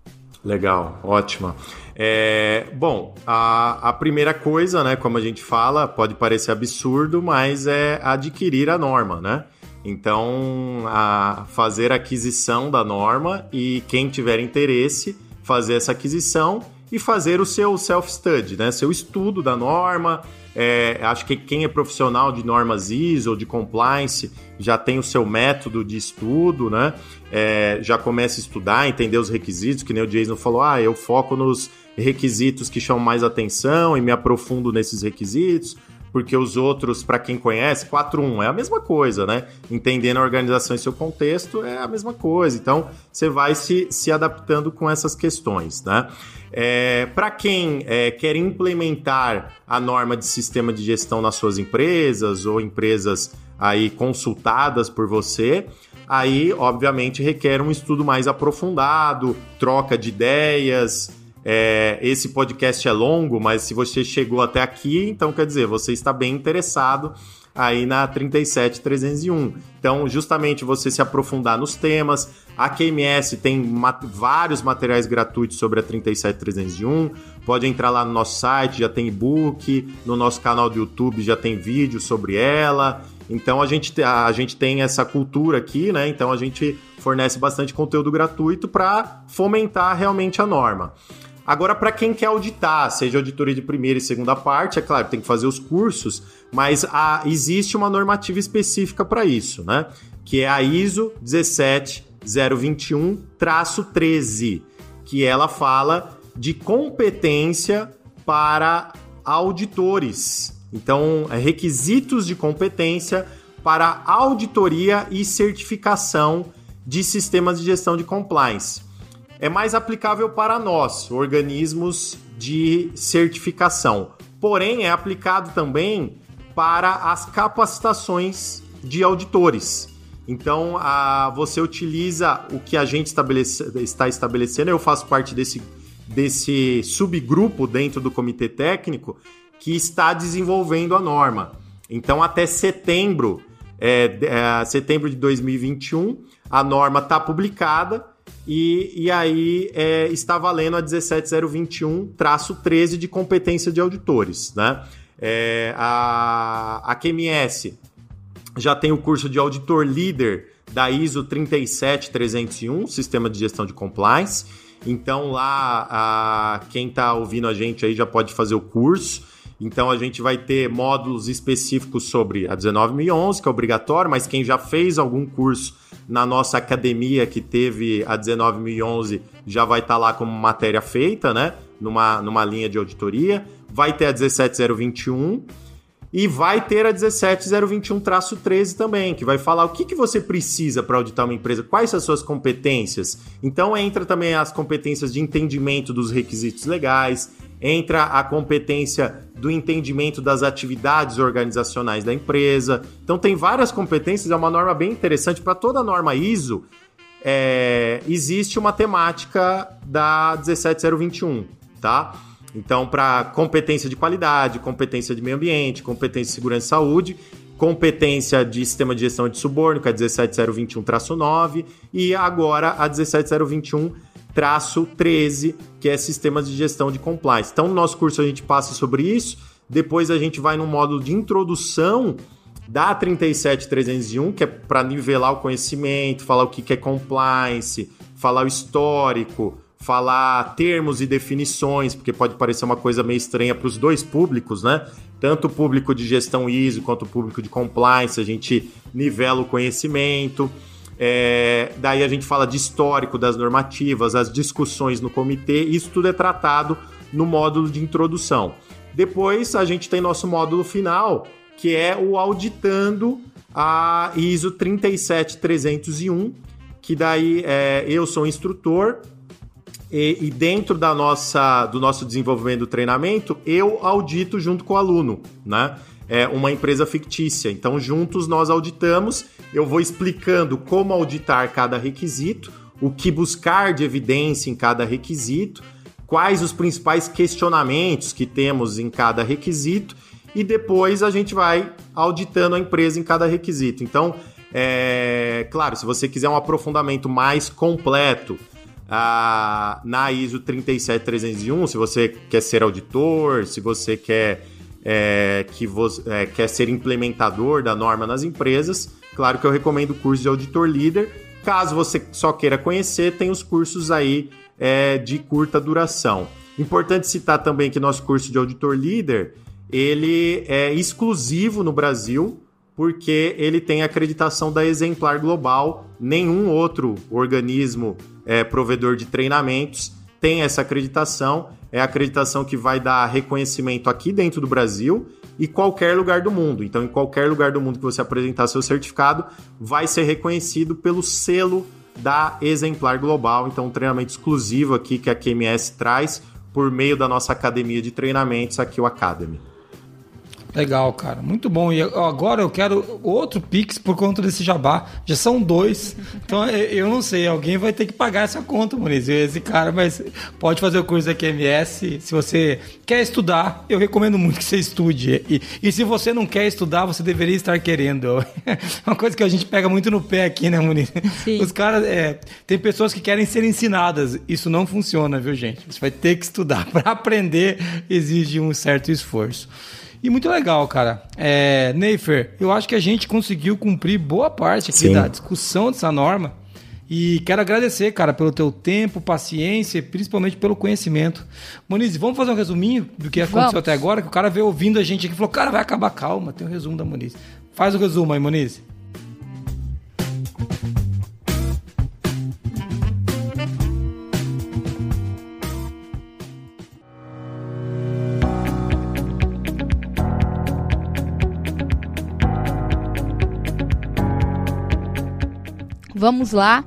Legal, ótima. É, bom, a, a primeira coisa, né, como a gente fala, pode parecer absurdo, mas é adquirir a norma, né? Então, a fazer aquisição da norma e quem tiver interesse, fazer essa aquisição e fazer o seu self-study, né? Seu estudo da norma. É, acho que quem é profissional de normas ISO, de compliance, já tem o seu método de estudo, né? É, já começa a estudar, entender os requisitos, que nem o Jason falou, ah, eu foco nos requisitos que chamam mais atenção e me aprofundo nesses requisitos porque os outros, para quem conhece, 4.1 é a mesma coisa, né? Entendendo a organização e seu contexto é a mesma coisa. Então, você vai se, se adaptando com essas questões, né? É, para quem é, quer implementar a norma de sistema de gestão nas suas empresas ou empresas aí consultadas por você, aí obviamente requer um estudo mais aprofundado, troca de ideias, é, esse podcast é longo, mas se você chegou até aqui, então quer dizer, você está bem interessado aí na 37301. Então, justamente você se aprofundar nos temas. A QMS tem vários materiais gratuitos sobre a 37301. Pode entrar lá no nosso site, já tem e-book, no nosso canal do YouTube já tem vídeo sobre ela. Então a gente, a gente tem essa cultura aqui, né? Então a gente fornece bastante conteúdo gratuito para fomentar realmente a norma. Agora, para quem quer auditar, seja auditoria de primeira e segunda parte, é claro, tem que fazer os cursos, mas a, existe uma normativa específica para isso, né? Que é a ISO 17021-13, que ela fala de competência para auditores. Então, é requisitos de competência para auditoria e certificação de sistemas de gestão de compliance é mais aplicável para nós, organismos de certificação. Porém, é aplicado também para as capacitações de auditores. Então, a, você utiliza o que a gente estabelece, está estabelecendo, eu faço parte desse, desse subgrupo dentro do comitê técnico que está desenvolvendo a norma. Então, até setembro, é, é, setembro de 2021, a norma está publicada e, e aí é, está valendo a 17021-13 de competência de auditores. Né? É, a, a QMS já tem o curso de auditor líder da ISO 37301, Sistema de Gestão de Compliance. Então lá, a, quem está ouvindo a gente aí já pode fazer o curso. Então a gente vai ter módulos específicos sobre a 19011, que é obrigatório, mas quem já fez algum curso na nossa academia que teve a 19011 já vai estar tá lá como matéria feita, né? Numa, numa linha de auditoria. Vai ter a 17021 e vai ter a 17021-13 também, que vai falar o que, que você precisa para auditar uma empresa, quais são as suas competências. Então entra também as competências de entendimento dos requisitos legais, entra a competência do entendimento das atividades organizacionais da empresa. Então tem várias competências, é uma norma bem interessante para toda norma ISO. É, existe uma temática da 17021, tá? Então, para competência de qualidade, competência de meio ambiente, competência de segurança e saúde, competência de sistema de gestão de suborno, que é a 17021-9, e agora a 17021 traço 13, que é sistemas de gestão de compliance. Então, no nosso curso a gente passa sobre isso, depois a gente vai no módulo de introdução da 37301, que é para nivelar o conhecimento, falar o que é compliance, falar o histórico, falar termos e definições, porque pode parecer uma coisa meio estranha para os dois públicos, né? Tanto o público de gestão ISO quanto o público de compliance, a gente nivela o conhecimento. É, daí a gente fala de histórico das normativas, as discussões no comitê, isso tudo é tratado no módulo de introdução. Depois a gente tem nosso módulo final, que é o auditando a ISO 37301, que daí é, eu sou instrutor e, e, dentro da nossa, do nosso desenvolvimento do treinamento, eu audito junto com o aluno, né? É, uma empresa fictícia. Então, juntos nós auditamos. Eu vou explicando como auditar cada requisito, o que buscar de evidência em cada requisito, quais os principais questionamentos que temos em cada requisito, e depois a gente vai auditando a empresa em cada requisito. Então, é, claro, se você quiser um aprofundamento mais completo, a, na ISO 37301, se você quer ser auditor, se você quer, é, que é, quer ser implementador da norma nas empresas, claro que eu recomendo o curso de auditor líder. Caso você só queira conhecer, tem os cursos aí é, de curta duração. Importante citar também que nosso curso de auditor líder ele é exclusivo no Brasil porque ele tem acreditação da Exemplar Global. Nenhum outro organismo é, provedor de treinamentos tem essa acreditação. É a acreditação que vai dar reconhecimento aqui dentro do Brasil e qualquer lugar do mundo. Então, em qualquer lugar do mundo que você apresentar seu certificado, vai ser reconhecido pelo selo da Exemplar Global. Então, um treinamento exclusivo aqui que a QMS traz por meio da nossa academia de treinamentos aqui, o Academy. Legal, cara. Muito bom. E agora eu quero outro Pix por conta desse jabá. Já são dois. Então eu não sei, alguém vai ter que pagar essa conta, Muniz. Esse cara, mas pode fazer o curso da QMS. Se você quer estudar, eu recomendo muito que você estude. E, e se você não quer estudar, você deveria estar querendo. Uma coisa que a gente pega muito no pé aqui, né, Muniz? Sim. Os caras, é, tem pessoas que querem ser ensinadas. Isso não funciona, viu, gente? Você vai ter que estudar. Para aprender, exige um certo esforço. E muito legal, cara. É, Neifer, eu acho que a gente conseguiu cumprir boa parte aqui Sim. da discussão dessa norma. E quero agradecer, cara, pelo teu tempo, paciência e principalmente pelo conhecimento. Moniz, vamos fazer um resuminho do que aconteceu vamos. até agora? Que o cara veio ouvindo a gente aqui e falou, cara, vai acabar, calma, tem um resumo da Moniz. Faz o resumo aí, Moniz. Vamos lá.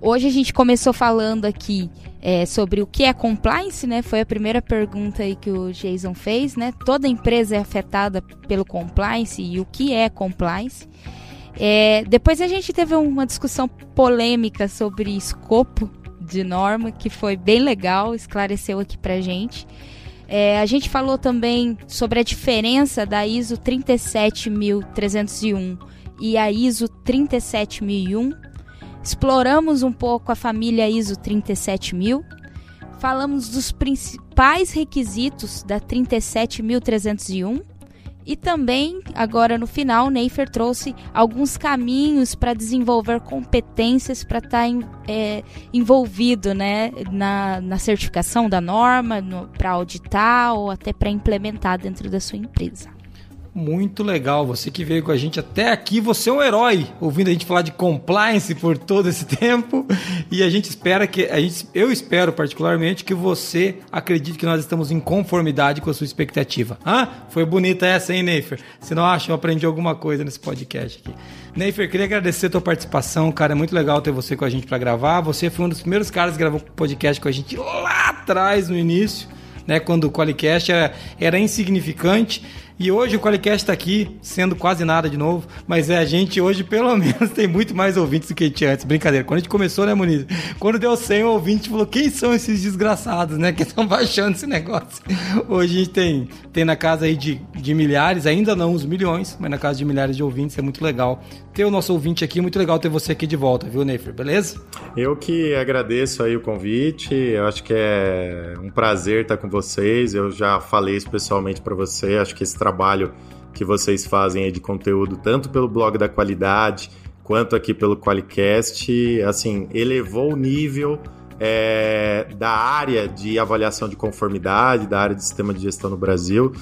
Hoje a gente começou falando aqui é, sobre o que é compliance, né? Foi a primeira pergunta aí que o Jason fez, né? Toda empresa é afetada pelo compliance e o que é compliance. É, depois a gente teve uma discussão polêmica sobre escopo de norma, que foi bem legal, esclareceu aqui pra gente. É, a gente falou também sobre a diferença da ISO 37301 e a ISO 37001 Exploramos um pouco a família ISO 37000, falamos dos principais requisitos da 37301 e também, agora no final, Neifer trouxe alguns caminhos para desenvolver competências para estar tá, é, envolvido né, na, na certificação da norma, para auditar ou até para implementar dentro da sua empresa. Muito legal. Você que veio com a gente até aqui, você é um herói, ouvindo a gente falar de compliance por todo esse tempo. E a gente espera que a gente, eu espero particularmente que você acredite que nós estamos em conformidade com a sua expectativa. Ah, foi bonita essa, hein, Neifer? Se não acha, eu aprendi alguma coisa nesse podcast aqui. Neifer, queria agradecer a tua participação, cara. É muito legal ter você com a gente para gravar. Você foi um dos primeiros caras que gravou podcast com a gente lá atrás, no início, né? Quando o Qualicast era, era insignificante. E hoje o Qualicast está aqui, sendo quase nada de novo, mas é a gente hoje pelo menos tem muito mais ouvintes do que tinha antes. Brincadeira. Quando a gente começou, né, Muniz? Quando deu 100 ouvintes, falou: quem são esses desgraçados, né, que estão baixando esse negócio? Hoje a gente tem, tem na casa aí de, de milhares, ainda não os milhões, mas na casa de milhares de ouvintes, é muito legal ter o nosso ouvinte aqui, muito legal ter você aqui de volta, viu, Neifer? Beleza? Eu que agradeço aí o convite, eu acho que é um prazer estar com vocês, eu já falei isso pessoalmente para você, acho que esse que vocês fazem aí de conteúdo, tanto pelo blog da qualidade, quanto aqui pelo Qualicast, assim, elevou o nível é, da área de avaliação de conformidade, da área de sistema de gestão no Brasil.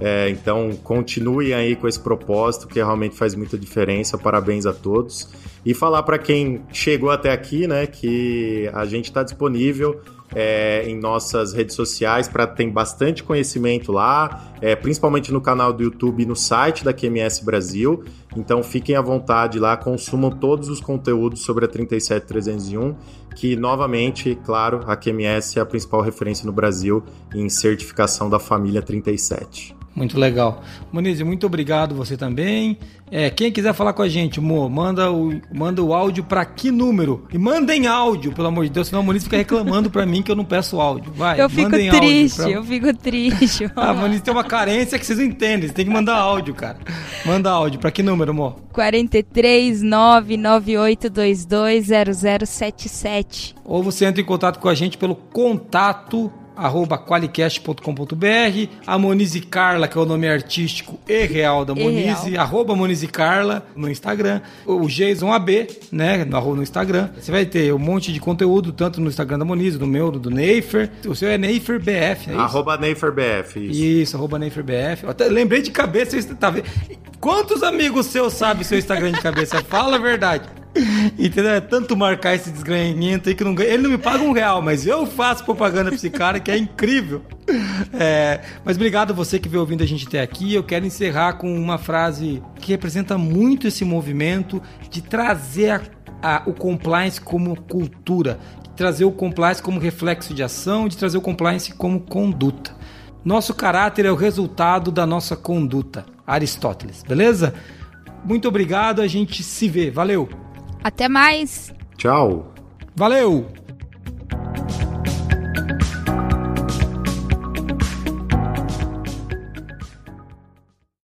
É, então, continuem aí com esse propósito que realmente faz muita diferença. Parabéns a todos. E falar para quem chegou até aqui, né, que a gente está disponível é, em nossas redes sociais para ter bastante conhecimento lá, é, principalmente no canal do YouTube e no site da QMS Brasil. Então fiquem à vontade lá, consumam todos os conteúdos sobre a 37301, que novamente, claro, a QMS é a principal referência no Brasil em certificação da família 37. Muito legal. Moniz, muito obrigado você também. É, quem quiser falar com a gente, Mo, manda o, manda o áudio pra que número? E mandem áudio, pelo amor de Deus, senão a Moniz fica reclamando pra mim que eu não peço áudio. Vai, eu fico triste, pra... eu fico triste. a Moniz tem uma carência que vocês não entendem, você tem que mandar áudio, cara. Manda áudio, pra que número, Mo? 43 998220077. Ou você entra em contato com a gente pelo contato arroba qualicast.com.br, a Monize Carla, que é o nome artístico e real da Monize, arroba Monize Carla no Instagram, o Jason AB, né, no, no Instagram. Você vai ter um monte de conteúdo, tanto no Instagram da Monize, do meu, do Neifer. O seu é NeiferBF, é isso? Arroba NeiferBF, isso. Isso, arroba NeiferBF. Eu até lembrei de cabeça, você tá vendo? Quantos amigos seus sabem seu Instagram de cabeça? Fala a verdade. Entendeu? É tanto marcar esse desgranhamento aí que não ganha. Ele não me paga um real, mas eu faço propaganda pra esse cara que é incrível. É, mas obrigado a você que veio ouvindo a gente até aqui. Eu quero encerrar com uma frase que representa muito esse movimento de trazer a, a, o compliance como cultura, de trazer o compliance como reflexo de ação, de trazer o compliance como conduta. Nosso caráter é o resultado da nossa conduta. Aristóteles, beleza? Muito obrigado, a gente se vê. Valeu! Até mais. Tchau. Valeu.